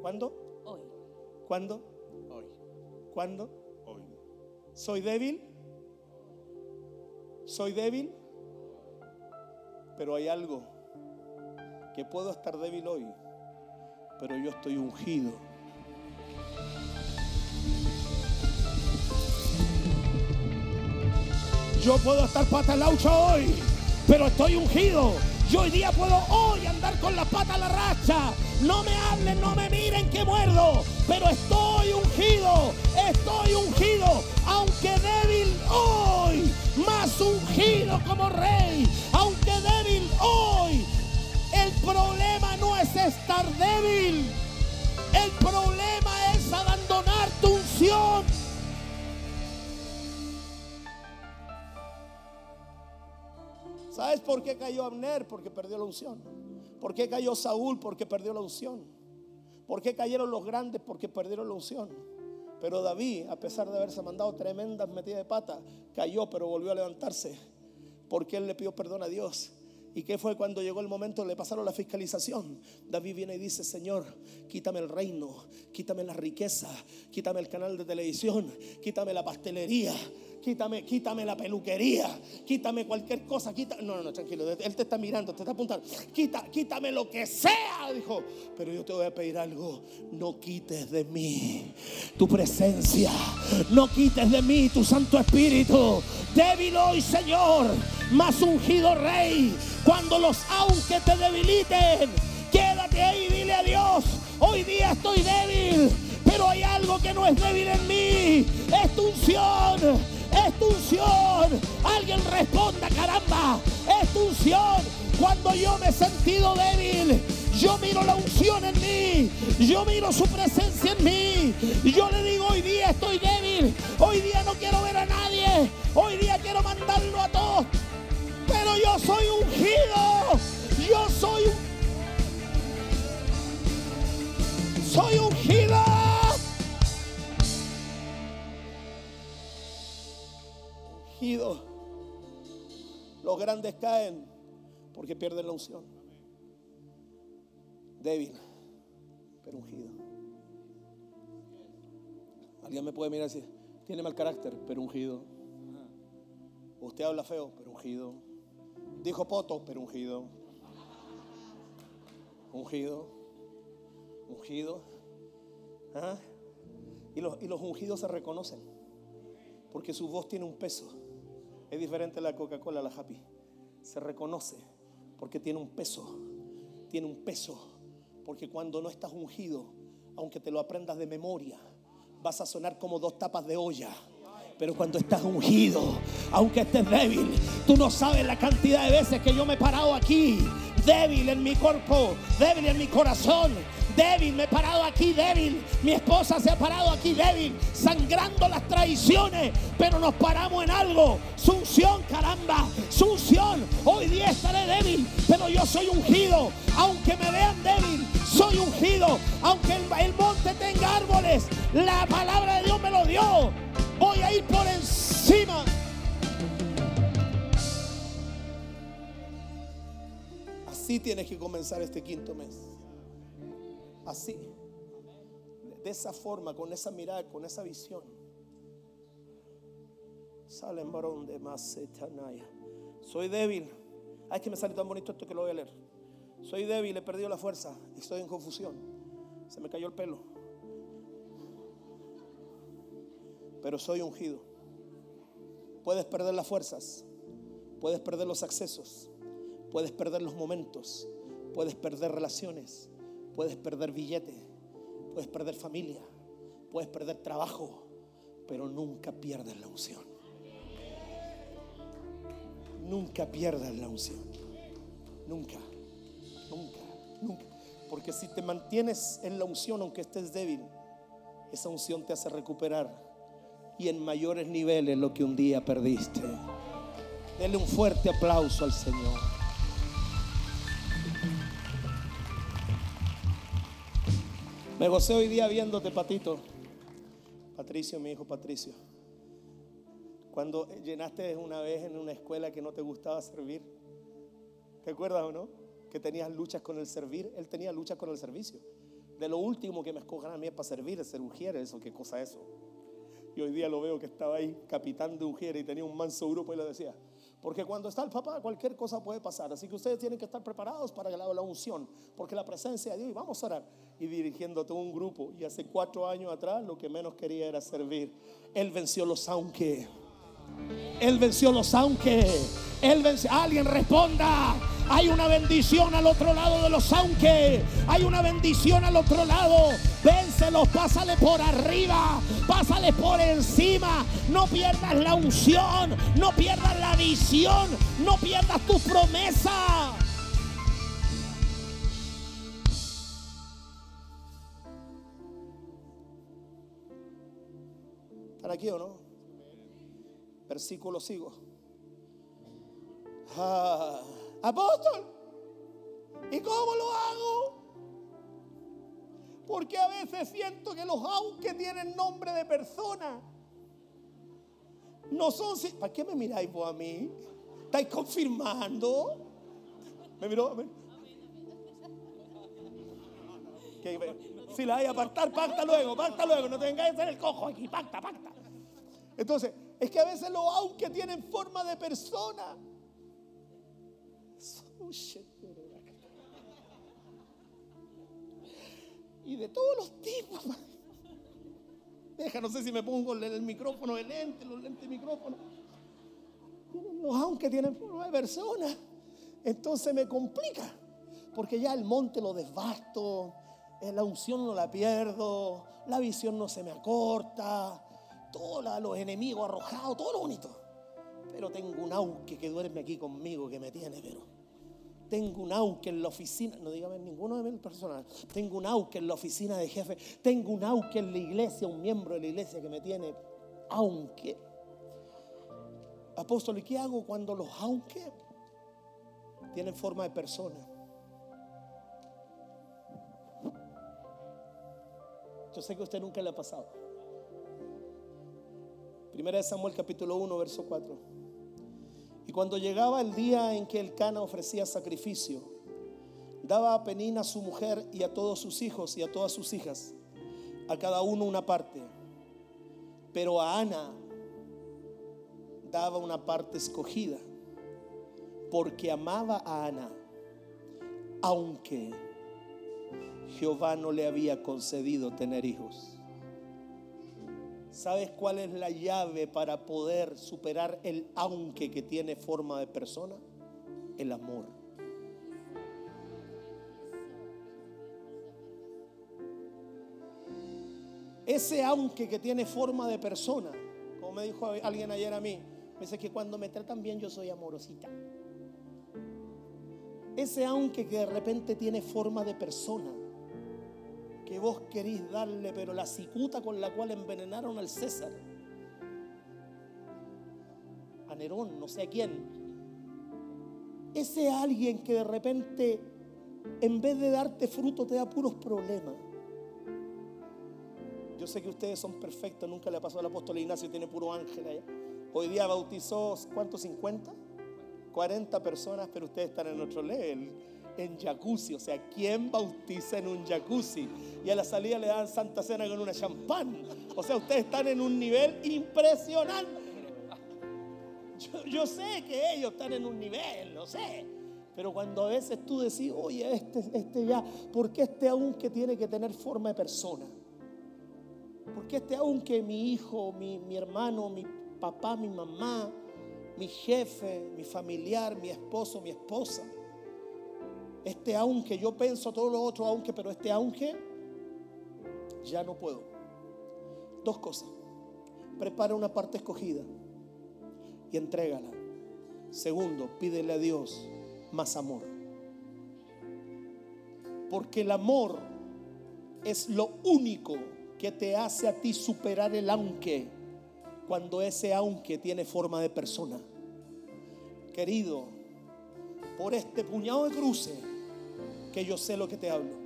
¿Cuándo? Hoy. ¿Cuándo? Hoy. ¿Cuándo? Hoy. ¿Soy débil? ¿Soy débil? Pero hay algo que puedo estar débil hoy, pero yo estoy ungido. Yo puedo estar patalaucha hoy, pero estoy ungido. Yo hoy día puedo hoy andar con la pata a la racha. No me hablen, no me miren que muerdo, pero estoy ungido, estoy ungido, aunque débil hoy, más ungido como rey, aunque débil hoy. El problema no es estar débil, el problema es abandonar tu unción. ¿Sabes por qué cayó Abner? Porque perdió la unción. ¿Por qué cayó Saúl? Porque perdió la unción. ¿Por qué cayeron los grandes? Porque perdieron la unción. Pero David, a pesar de haberse mandado tremendas metidas de pata, cayó pero volvió a levantarse. Porque él le pidió perdón a Dios. ¿Y qué fue cuando llegó el momento? Le pasaron la fiscalización. David viene y dice, Señor, quítame el reino, quítame la riqueza, quítame el canal de televisión, quítame la pastelería, quítame, quítame la peluquería, quítame cualquier cosa, quita, no, no, no, tranquilo, él te está mirando, te está apuntando, Quita, quítame lo que sea, dijo, pero yo te voy a pedir algo, no quites de mí tu presencia, no quites de mí tu Santo Espíritu, débil hoy Señor, más ungido Rey, cuando los aunque te debiliten, quédate ahí, dile a Dios, hoy día estoy débil, pero hay algo que no es débil en mí, es tu unción es unción. Alguien responda, caramba, es tu unción. Cuando yo me he sentido débil, yo miro la unción en mí, yo miro su presencia en mí. Yo le digo, hoy día estoy débil, hoy día no quiero ver a nadie, hoy día quiero mandarlo a todos. Pero yo soy ungido, yo soy un... Soy ungido. Los grandes caen porque pierden la unción. Débil, pero ungido. Alguien me puede mirar y decir, tiene mal carácter, pero ungido. Usted habla feo, pero ungido. Dijo poto, pero ungido. Ungido. Ungido. ¿Ah? Y, los, y los ungidos se reconocen. Porque su voz tiene un peso. Es diferente la Coca-Cola la Happy. Se reconoce porque tiene un peso. Tiene un peso. Porque cuando no estás ungido, aunque te lo aprendas de memoria, vas a sonar como dos tapas de olla. Pero cuando estás ungido, aunque estés débil, tú no sabes la cantidad de veces que yo me he parado aquí, débil en mi cuerpo, débil en mi corazón, débil, me he parado aquí débil, mi esposa se ha parado aquí débil, sangrando las traiciones, pero nos paramos en algo, Sunción, caramba, Sunción, hoy día estaré débil, pero yo soy ungido, aunque me vean débil, soy ungido, aunque el, el monte tenga árboles, la palabra de Dios me lo dio, voy a ir por encima. Así tienes que comenzar este quinto mes. Así. De esa forma, con esa mirada, con esa visión. Salen varón de Macetanaya. Soy débil. Ay, que me sale tan bonito esto que lo voy a leer. Soy débil, he perdido la fuerza estoy en confusión. Se me cayó el pelo. Pero soy ungido. Puedes perder las fuerzas, puedes perder los accesos, puedes perder los momentos, puedes perder relaciones, puedes perder billete, puedes perder familia, puedes perder trabajo, pero nunca pierdas la unción. Nunca pierdas la unción. Nunca, nunca, nunca. Porque si te mantienes en la unción, aunque estés débil, esa unción te hace recuperar y en mayores niveles lo que un día perdiste. Dele un fuerte aplauso al Señor. Me gocé hoy día viéndote, Patito. Patricio, mi hijo Patricio. Cuando llenaste una vez en una escuela que no te gustaba servir. ¿Te acuerdas o no? Que tenías luchas con el servir. Él tenía luchas con el servicio. De lo último que me escojan a mí es para servir, ser ujier, eso, qué cosa es eso. Y hoy día lo veo que estaba ahí, capitán de Ujier, y tenía un manso grupo y le decía, porque cuando está el papá, cualquier cosa puede pasar. Así que ustedes tienen que estar preparados para la, la unción, porque la presencia de Dios, y vamos a orar. Y dirigiendo todo un grupo. Y hace cuatro años atrás, lo que menos quería era servir. Él venció los aunque. Él venció los aunque. Él venció. Alguien responda. Hay una bendición al otro lado de los aunque. Hay una bendición al otro lado. Vénselos, pásale por arriba, pásale por encima. No pierdas la unción, no pierdas la visión, no pierdas tu promesa. ¿Están aquí o no? Versículo sigo. Ah. Apóstol, ¿y cómo lo hago? Porque a veces siento que los aunque tienen nombre de persona, no son. ¿Para qué me miráis vos a mí? ¿Estáis confirmando? ¿Me miró? Si la hay a apartar, pacta luego, pacta luego. No tengáis que hacer el cojo aquí, pacta, pacta. Entonces, es que a veces los aunque tienen forma de persona. Y de todos los tipos. Deja, no sé si me pongo el micrófono de lente, los lentes micrófono. Aunque tienen forma de persona. Entonces me complica. Porque ya el monte lo desbasto, eh, la unción no la pierdo, la visión no se me acorta, todos los enemigos arrojados, todo lo bonito. Pero tengo un auque que duerme aquí conmigo que me tiene, pero tengo un auque en la oficina, no dígame ninguno de mis personas, tengo un auque en la oficina de jefe, tengo un auque en la iglesia, un miembro de la iglesia que me tiene, aunque. Apóstol, ¿y qué hago cuando los aunque tienen forma de persona? Yo sé que a usted nunca le ha pasado. Primera de Samuel capítulo 1, verso 4. Y cuando llegaba el día en que el Cana ofrecía sacrificio, daba a Penina a su mujer y a todos sus hijos y a todas sus hijas, a cada uno una parte. Pero a Ana daba una parte escogida, porque amaba a Ana, aunque Jehová no le había concedido tener hijos. ¿Sabes cuál es la llave para poder superar el aunque que tiene forma de persona? El amor. Ese aunque que tiene forma de persona, como me dijo alguien ayer a mí, me dice que cuando me tratan bien yo soy amorosita. Ese aunque que de repente tiene forma de persona que vos querís darle, pero la cicuta con la cual envenenaron al César, a Nerón, no sé a quién, ese alguien que de repente, en vez de darte fruto, te da puros problemas. Yo sé que ustedes son perfectos, nunca le pasó al apóstol Ignacio, tiene puro ángel allá. Hoy día bautizó, ¿cuántos? ¿50? 40 personas, pero ustedes están en otro level en jacuzzi. O sea, ¿quién bautiza en un jacuzzi? Y a la salida le dan santa cena con una champán. O sea, ustedes están en un nivel impresionante. Yo, yo sé que ellos están en un nivel, lo sé. Pero cuando a veces tú decís, oye, este, este ya, ¿por qué este aunque tiene que tener forma de persona? ¿Por qué este aunque mi hijo, mi, mi hermano, mi papá, mi mamá, mi jefe, mi familiar, mi esposo, mi esposa? Este aunque yo pienso todo lo otro aunque, pero este aunque ya no puedo. Dos cosas. Prepara una parte escogida y entrégala. Segundo, pídele a Dios más amor. Porque el amor es lo único que te hace a ti superar el aunque cuando ese aunque tiene forma de persona. Querido, por este puñado de cruces que yo sé lo que te hablo.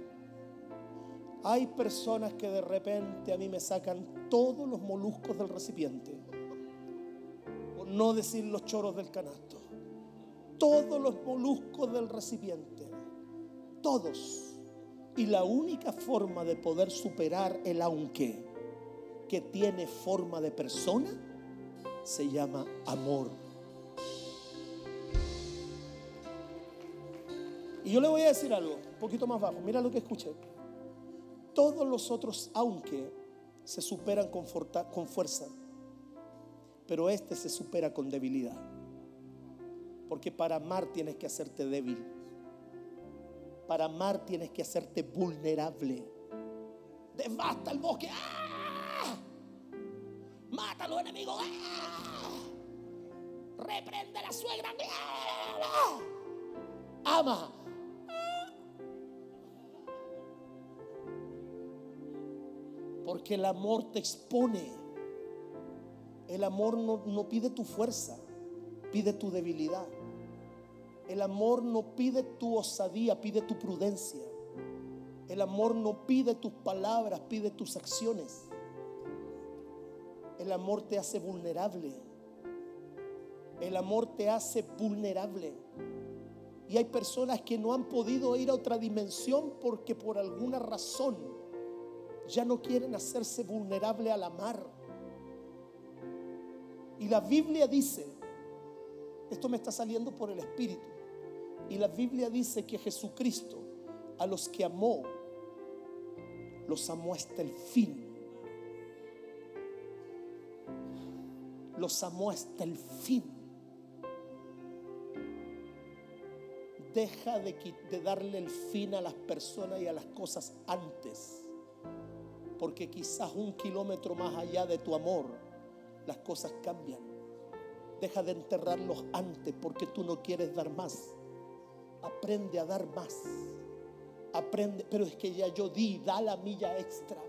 Hay personas que de repente a mí me sacan todos los moluscos del recipiente, por no decir los choros del canasto todos los moluscos del recipiente, todos. Y la única forma de poder superar el aunque que tiene forma de persona se llama amor. Y yo le voy a decir algo, un poquito más bajo, mira lo que escuché. Todos los otros aunque se superan con, fuerza, pero este se supera con debilidad. Porque para amar tienes que hacerte débil. Para amar tienes que hacerte vulnerable. Devasta el bosque. ¡Ah! Mata a los enemigos. ¡Ah! Reprende a la suegra. ¡Ah! Ama. Porque el amor te expone. El amor no, no pide tu fuerza, pide tu debilidad. El amor no pide tu osadía, pide tu prudencia. El amor no pide tus palabras, pide tus acciones. El amor te hace vulnerable. El amor te hace vulnerable. Y hay personas que no han podido ir a otra dimensión porque por alguna razón ya no quieren hacerse vulnerable al amar. Y la Biblia dice, esto me está saliendo por el Espíritu, y la Biblia dice que Jesucristo a los que amó, los amó hasta el fin. Los amó hasta el fin. Deja de, de, darle el fin a las personas y a las cosas antes. Porque quizás un kilómetro más allá de tu amor, las cosas cambian. Deja de enterrarlos antes porque tú no quieres dar más aprende a dar más. Aprende, pero es que ya yo di, da la milla extra.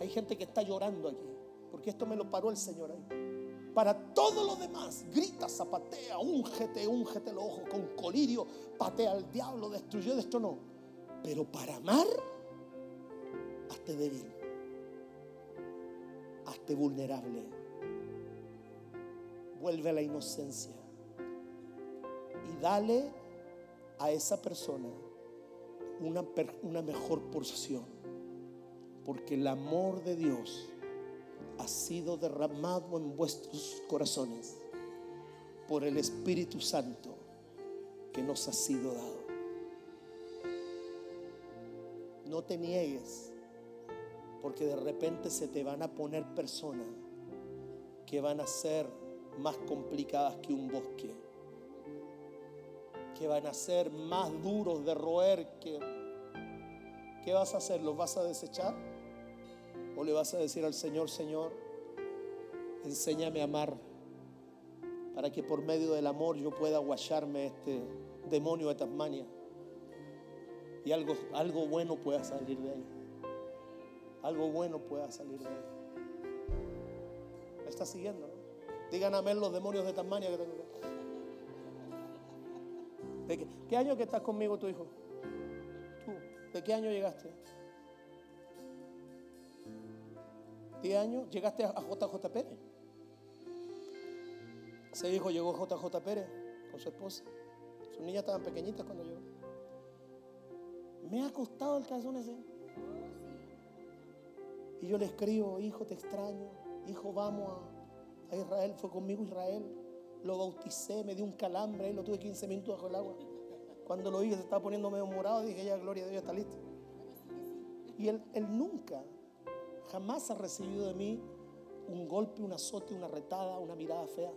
Hay gente que está llorando aquí, porque esto me lo paró el Señor ahí. Para todo lo demás, grita, zapatea, úngete, úngete los ojos con colirio, patea al diablo, destruyó esto no. Pero para amar, hazte débil, vulnerable, vuelve a la inocencia y dale a esa persona una, una mejor porción. Porque el amor de Dios ha sido derramado en vuestros corazones por el Espíritu Santo que nos ha sido dado. No te niegues, porque de repente se te van a poner personas que van a ser más complicadas que un bosque que van a ser más duros de roer que... ¿Qué vas a hacer? ¿Los vas a desechar? ¿O le vas a decir al Señor, Señor, enséñame a amar para que por medio del amor yo pueda guayarme este demonio de Tasmania y algo, algo bueno pueda salir de ahí? Algo bueno pueda salir de ahí. ¿Me está siguiendo? Digan amén los demonios de Tasmania que tengo. ¿De qué, año que estás conmigo tu hijo? ¿Tú? ¿De qué año llegaste? ¿10 años? ¿Llegaste a JJ Pérez? Ese hijo llegó a JJ Pérez con su esposa. Sus niñas estaban pequeñitas cuando llegó. Me ha costado el calzón ese. Y yo le escribo, hijo, te extraño. Hijo, vamos a, Israel. Fue conmigo Israel. lo bauticé, me dio un calambre y lo tuve 15 minutos bajo el agua. Cuando lo vi, se estaba poniendo medio morado, dije, ya, gloria a Dios, está listo. Y él, él nunca, jamás ha recibido de mí un golpe, un azote, una retada, una mirada fea.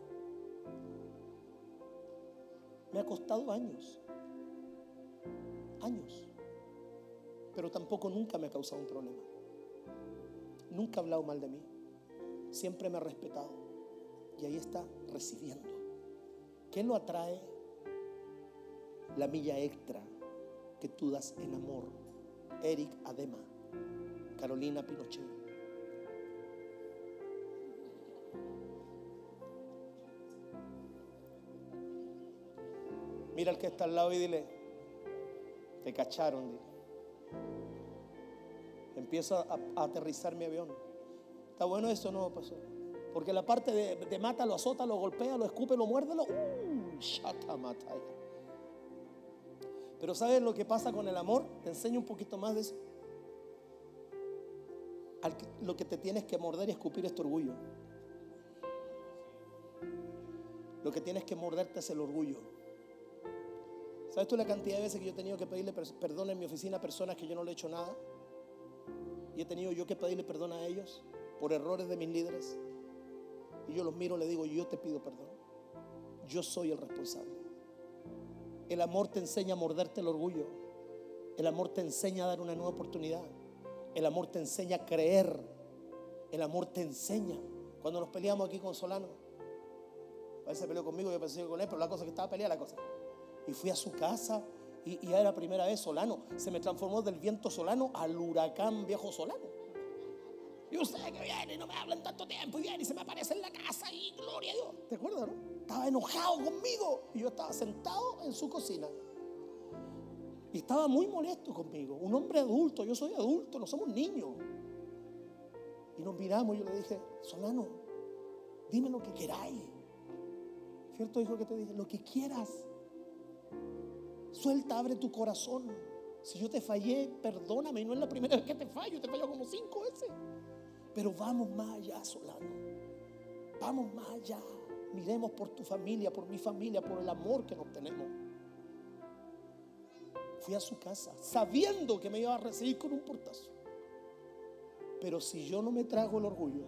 Me ha costado años, años, pero tampoco nunca me ha causado un problema. Nunca ha hablado mal de mí, siempre me ha respetado y ahí está recibiendo. ¿Qué lo atrae? La milla extra que tú das en amor. Eric Adema, Carolina Pinochet. Mira al que está al lado y dile, te cacharon. Dile. Empiezo a, aterrizar mi avión. ¿Está bueno eso no, pasó? Porque la parte de, mata, lo azota, lo golpea, lo escupe, lo muerde, lo... Uh, shata mataya. Pero ¿sabes lo que pasa con el amor? Te enseño un poquito más de eso. Lo que te tienes que morder y escupir es tu orgullo. Lo que tienes que morderte es el orgullo. ¿Sabes tú la cantidad de veces que yo he tenido que pedirle per- perdón en mi oficina a personas que yo no le he hecho nada? Y he tenido yo que pedirle perdón a ellos por errores de mis líderes. Y yo los miro y le digo, yo te pido perdón. Yo soy el responsable. El amor te enseña a morderte el orgullo. El amor te enseña a dar una nueva oportunidad. El amor te enseña a creer. El amor te enseña. Cuando nos peleamos aquí con Solano, a veces peleó conmigo, yo pensé con él, pero la cosa que estaba peleada la cosa. Y fui a su casa y, era primera vez Solano. Se me transformó del viento Solano al huracán viejo Solano. Y usted que viene y no me hablan tanto tiempo y viene y se me aparece en la casa y gloria a Dios. ¿Te acuerdas, no? Estaba enojado conmigo y yo estaba sentado en su cocina. Y estaba muy molesto conmigo. Un hombre adulto, yo soy adulto, no somos niños. Y nos miramos y yo le dije, Solano, dime lo que queráis. ¿Cierto, hijo, que te dije? Lo que quieras. Suelta, abre tu corazón. Si yo te fallé, perdóname. Y no es la primera vez que te fallo, te fallo como cinco veces. Pero vamos más allá, Solano. Vamos más allá. Miremos por tu familia, por mi familia, por el amor que nos tenemos. Fui a su casa sabiendo que me iba a recibir con un portazo. Pero si yo no me trago el orgullo,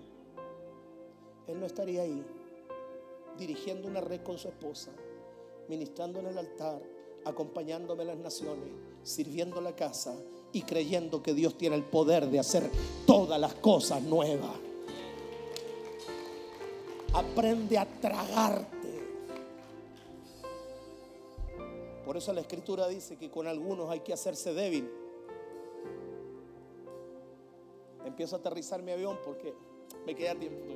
él no estaría ahí dirigiendo una red con su esposa, ministrando en el altar, acompañándome a las naciones, sirviendo la casa y creyendo que Dios tiene el poder de hacer todas las cosas nuevas. Aprende a tragarte. Por eso la escritura dice que con algunos hay que hacerse débil. Empiezo a aterrizar mi avión porque me queda tiempo.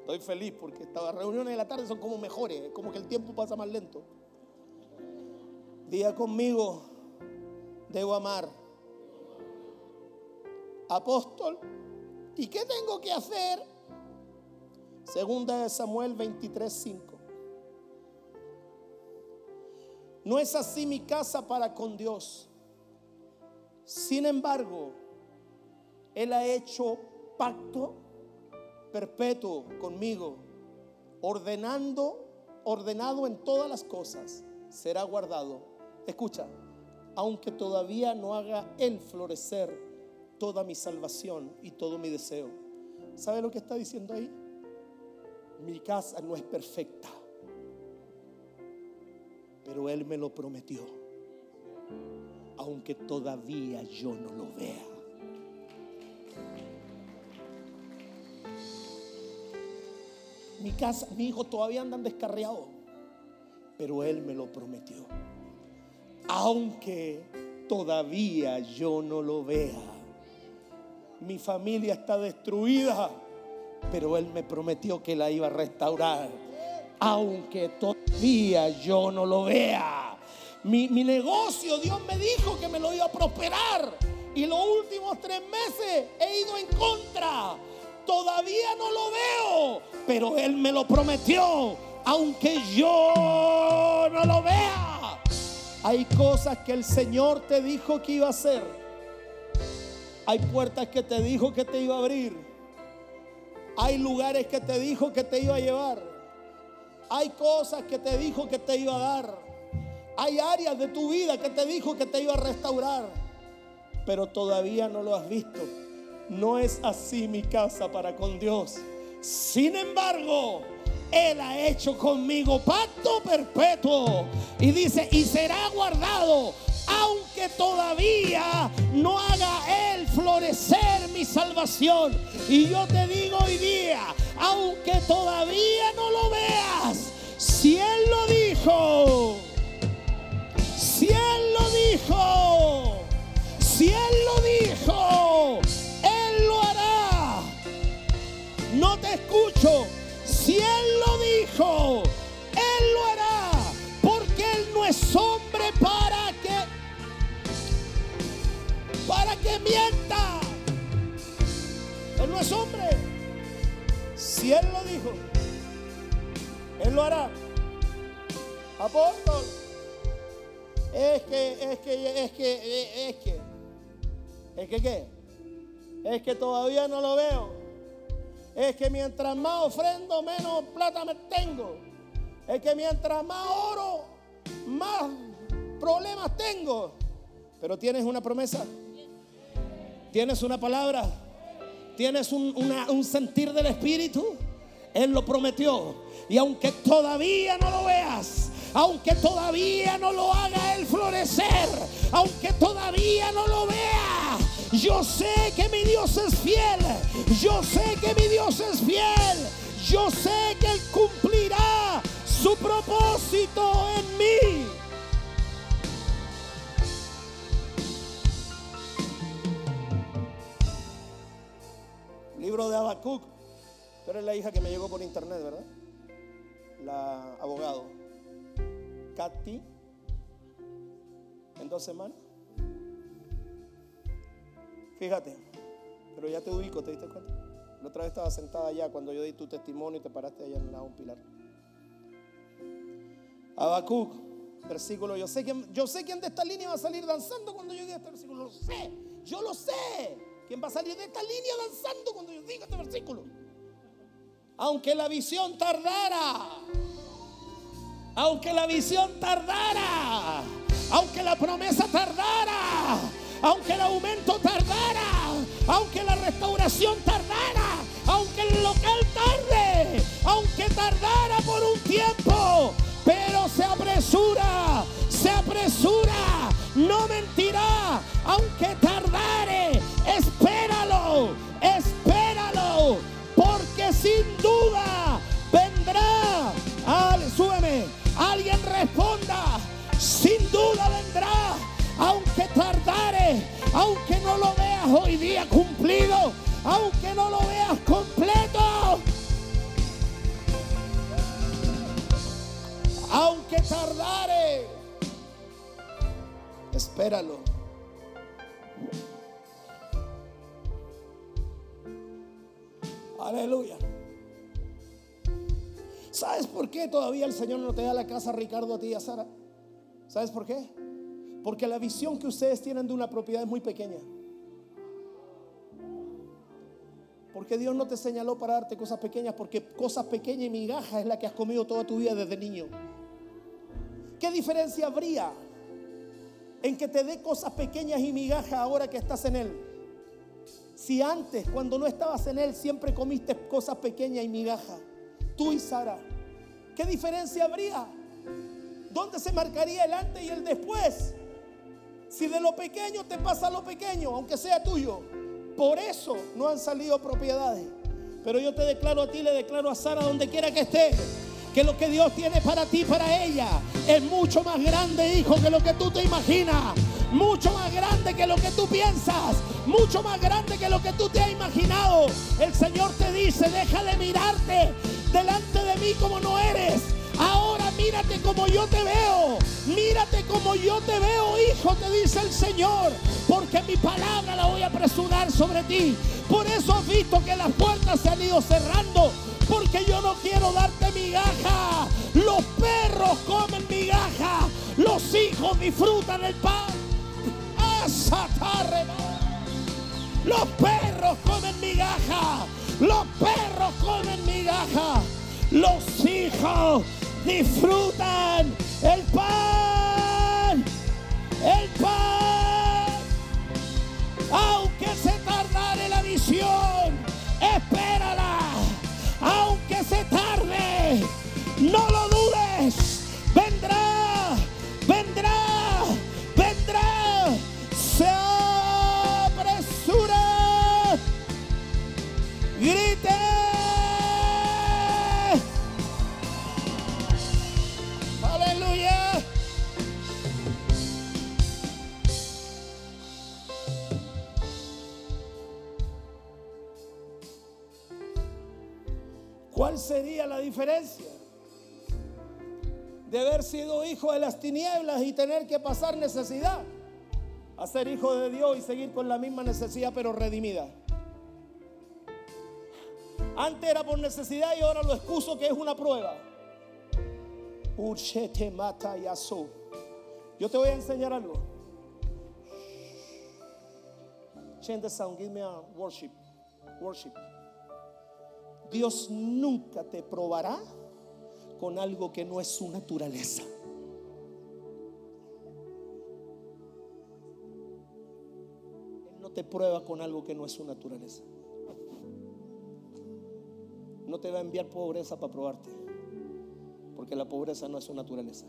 Estoy feliz porque estas reuniones de la tarde son como mejores, es como que el tiempo pasa más lento. Diga conmigo, debo amar. Apóstol, ¿y qué tengo que hacer? Segunda de Samuel 23, 5. No es así mi casa para con Dios. Sin embargo, Él ha hecho pacto perpetuo conmigo, ordenando, ordenado en todas las cosas, será guardado. Escucha, aunque todavía no haga Él florecer toda mi salvación y todo mi deseo. ¿Sabe lo que está diciendo ahí? Mi casa no es perfecta, pero Él me lo prometió, aunque todavía yo no lo vea. Mi casa, mi hijo todavía andan descarriados, pero Él me lo prometió. Aunque todavía yo no lo vea. Mi familia está destruida, pero Él me prometió que la iba a restaurar. Aunque todavía yo no lo vea. Mi, mi negocio, Dios me dijo que me lo iba a prosperar. Y los últimos tres meses he ido en contra. Todavía no lo veo, pero Él me lo prometió. Aunque yo no lo vea. Hay cosas que el Señor te dijo que iba a hacer. Hay puertas que te dijo que te iba a abrir. Hay lugares que te dijo que te iba a llevar. Hay cosas que te dijo que te iba a dar. Hay áreas de tu vida que te dijo que te iba a restaurar. Pero todavía no lo has visto. No es así mi casa para con Dios. Sin embargo, Él ha hecho conmigo pacto perpetuo. Y dice, y será guardado aunque todavía no haga Él florecer mi salvación. Y yo te digo hoy día, aunque todavía no lo veas, si Él lo dijo, si Él lo dijo, si Él lo dijo, Él lo hará. No te escucho. Si Él lo dijo, Él lo hará. Porque Él no es hombre para que para que mienta. Él no es hombre. Si Él lo dijo, Él lo hará. Apóstol, es que, es que, es que, es que, es que, ¿qué? Es que todavía no lo veo. Es que mientras más ofrendo, menos plata me tengo. Es que mientras más oro, más problemas tengo. Pero tienes una promesa. Tienes una palabra. Tienes un, sentir del Espíritu. Él lo prometió. Y aunque todavía no lo veas, aunque todavía no lo haga Él florecer, aunque todavía no lo vea, yo sé que mi Dios es fiel. Yo sé que mi Dios es fiel. Yo sé que Él cumplirá su propósito en mí. Libro de Habacuc. Tú eres la hija que me llegó por internet, ¿verdad? La abogado. Katy. En dos semanas. Fíjate. Pero ya te ubico, ¿te diste cuenta? La otra vez estaba sentada allá cuando yo di tu testimonio y te paraste allá en lado un pilar. Habacuc, versículo. Yo sé, que, yo sé quién de esta línea va a salir danzando cuando yo diga este versículo. Lo sé. Yo lo sé. ¿Quién va a salir de esta línea avanzando cuando yo diga este versículo? Aunque la visión tardara, aunque la visión tardara, aunque la promesa tardara, aunque el aumento tardara, aunque la restauración tardara, aunque el local tarde, aunque tardara por un tiempo, pero se apresura, se apresura, no mentirá, aunque tardare, espéralo, espéralo, porque sin duda vendrá. Al, súbeme, alguien responda, sin duda vendrá, aunque tardare, aunque no lo veas hoy día cumplido, aunque no lo veas completo. Aunque tardare, espéralo. Aleluya. ¿Sabes por qué todavía el Señor no te da la casa Ricardo a ti y a Sara? ¿Sabes por qué? Porque la visión que ustedes tienen de una propiedad es muy pequeña. Porque Dios no te señaló para darte cosas pequeñas, porque cosas pequeñas y migajas es la que has comido toda tu vida desde niño. ¿Qué diferencia habría en que te dé cosas pequeñas y migajas ahora que estás en Él? Si antes, cuando no estabas en Él, siempre comiste cosas pequeñas y migajas, tú y Sara, ¿qué diferencia habría? ¿Dónde se marcaría el antes y el después? Si de lo pequeño te pasa lo pequeño, aunque sea tuyo, por eso no han salido propiedades. Pero yo te declaro a ti, le declaro a Sara, donde quiera que esté, que lo que Dios tiene para ti, para ella, es mucho más grande, hijo, que lo que tú te imaginas mucho más grande que lo que tú piensas, mucho más grande que lo que tú te has imaginado. El Señor te dice, deja de mirarte delante de mí como no eres. Ahora mírate como yo te veo. Mírate como yo te veo, hijo, te dice el Señor. Porque mi palabra la voy a apresurar sobre ti. Por eso has visto que las puertas se han ido cerrando. Porque yo no quiero darte migaja. Los perros comen migaja. Los hijos disfrutan el pan. Los perros comen migaja. Los perros comen migaja. Los hijos disfrutan el pan, el pan. Aunque se tardare la visión, espérala. Aunque se tarde, no lo dudes. Diferencia de haber sido hijo de las tinieblas y tener que pasar necesidad a ser hijo de Dios y seguir con la misma necesidad pero redimida? Antes era por necesidad y ahora lo excuso que es una prueba. Urshete mata. Yo te voy a enseñar algo. Change the sound, give me a worship. Worship. Dios nunca te probará con algo que no es su naturaleza. Él no te prueba con algo que no es su naturaleza. No te va a enviar pobreza para probarte, porque la pobreza no es su naturaleza.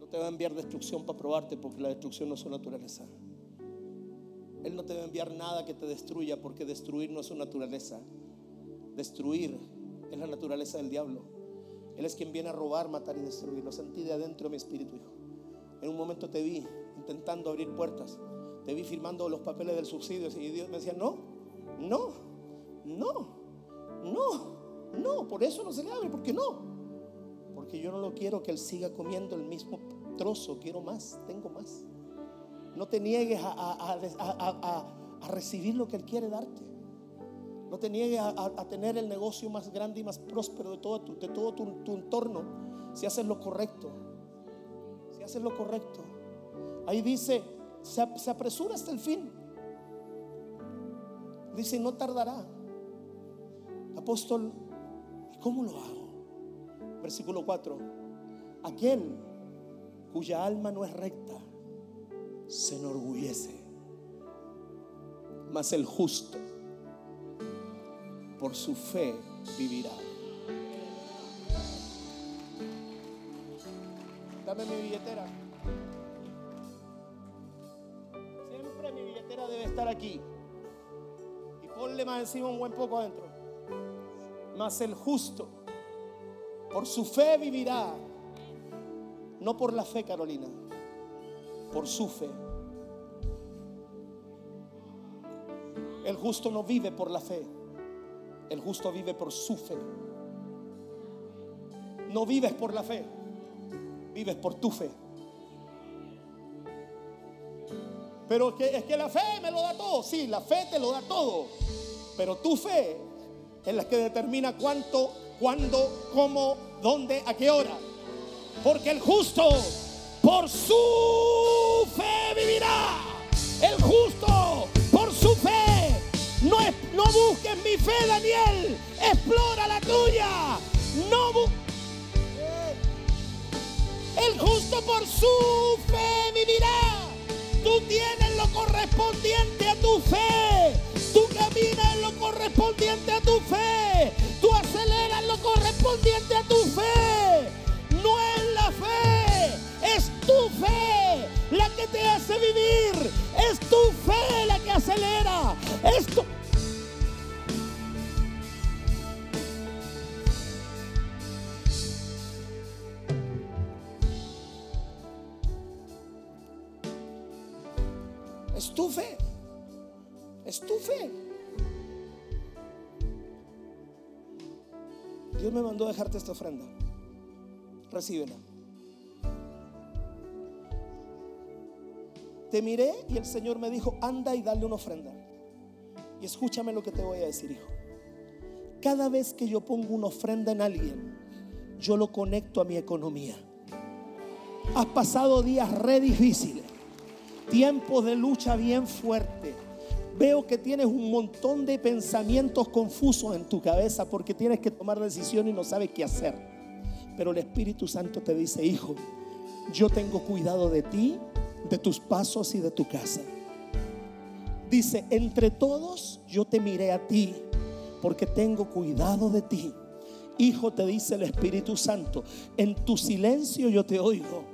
No te va a enviar destrucción para probarte, porque la destrucción no es su naturaleza. Él no te va a enviar nada que te destruya, porque destruir no es su naturaleza. Destruir es la naturaleza del diablo. Él es quien viene a robar, matar y destruir. Lo sentí de adentro de mi espíritu, hijo. En un momento te vi intentando abrir puertas. Te vi firmando los papeles del subsidio y Dios me decía, no, no, no, no, no. Por eso no se le abre, porque no. Porque yo no lo quiero que Él siga comiendo el mismo trozo. Quiero más, tengo más. No te niegues a, a- recibir lo que Él quiere darte. No te niegues a, tener el negocio más grande y más próspero de todo, tu, de todo tu, entorno si haces lo correcto. Si haces lo correcto. Ahí dice, se apresura hasta el fin. Dice, no tardará. Apóstol, ¿y cómo lo hago? Versículo 4. Aquel cuya alma no es recta se enorgullece, mas el justo por su fe vivirá. Dame mi billetera. Siempre mi billetera debe estar aquí. Y ponle más encima un buen poco adentro. Mas el justo por su fe vivirá. No por la fe, Carolina. Por su fe. El justo no vive por la fe. El justo vive por su fe. No vives por la fe, vives por tu fe. Pero es que, es que la fe me lo da todo. Sí, la fe te lo da todo. Pero tu fe es la que determina cuánto, cuándo, cómo, dónde, a qué hora. Porque el justo por su fe vivirá. El justo busques mi fe, Daniel. Explora la tuya. No El justo por su fe vivirá. Tú tienes lo correspondiente a tu fe. Tú caminas en lo correspondiente a tu fe. Tú aceleras lo correspondiente a tu fe. No es la fe, es tu fe la que te hace vivir. Es tu fe la que acelera. Es tu... fe. Es tu fe. Dios me mandó a dejarte esta ofrenda. Recíbela. Te miré y el Señor me dijo, anda y dale una ofrenda. Y escúchame lo que te voy a decir, hijo. Cada vez que yo pongo una ofrenda en alguien, yo lo conecto a mi economía. Has pasado días re difíciles, tiempos de lucha bien fuerte. Veo que tienes un montón de pensamientos confusos en tu cabeza porque tienes que tomar decisiones y no sabes qué hacer. Pero el Espíritu Santo te dice, hijo, yo tengo cuidado de ti, de tus pasos y de tu casa. Dice, entre todos yo te miré a ti, porque tengo cuidado de ti. Hijo, te dice el Espíritu Santo, en tu silencio yo te oigo,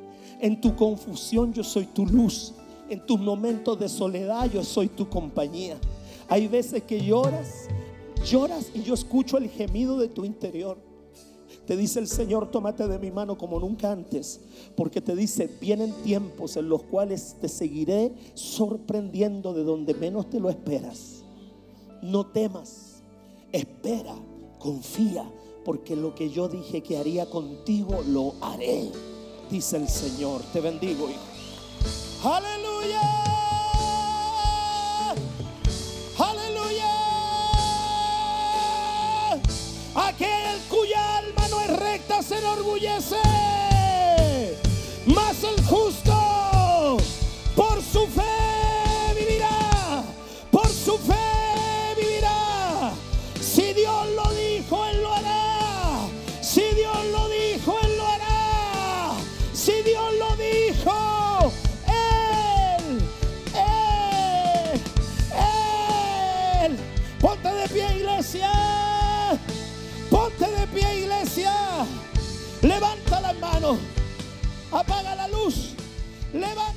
en tu confusión yo soy tu luz, en tus momentos de soledad yo soy tu compañía. Hay veces que lloras, lloras y yo escucho el gemido de tu interior. Te dice el Señor, tómate de mi mano como nunca antes, porque te dice, vienen tiempos en los cuales te seguiré sorprendiendo de donde menos te lo esperas. No temas, espera, confía, porque lo que yo dije que haría contigo, lo haré, dice el Señor. Te bendigo. Aleluya. Aquel cuya alma no es recta se enorgullece. Mas el justo Apaga la luz. Levanta.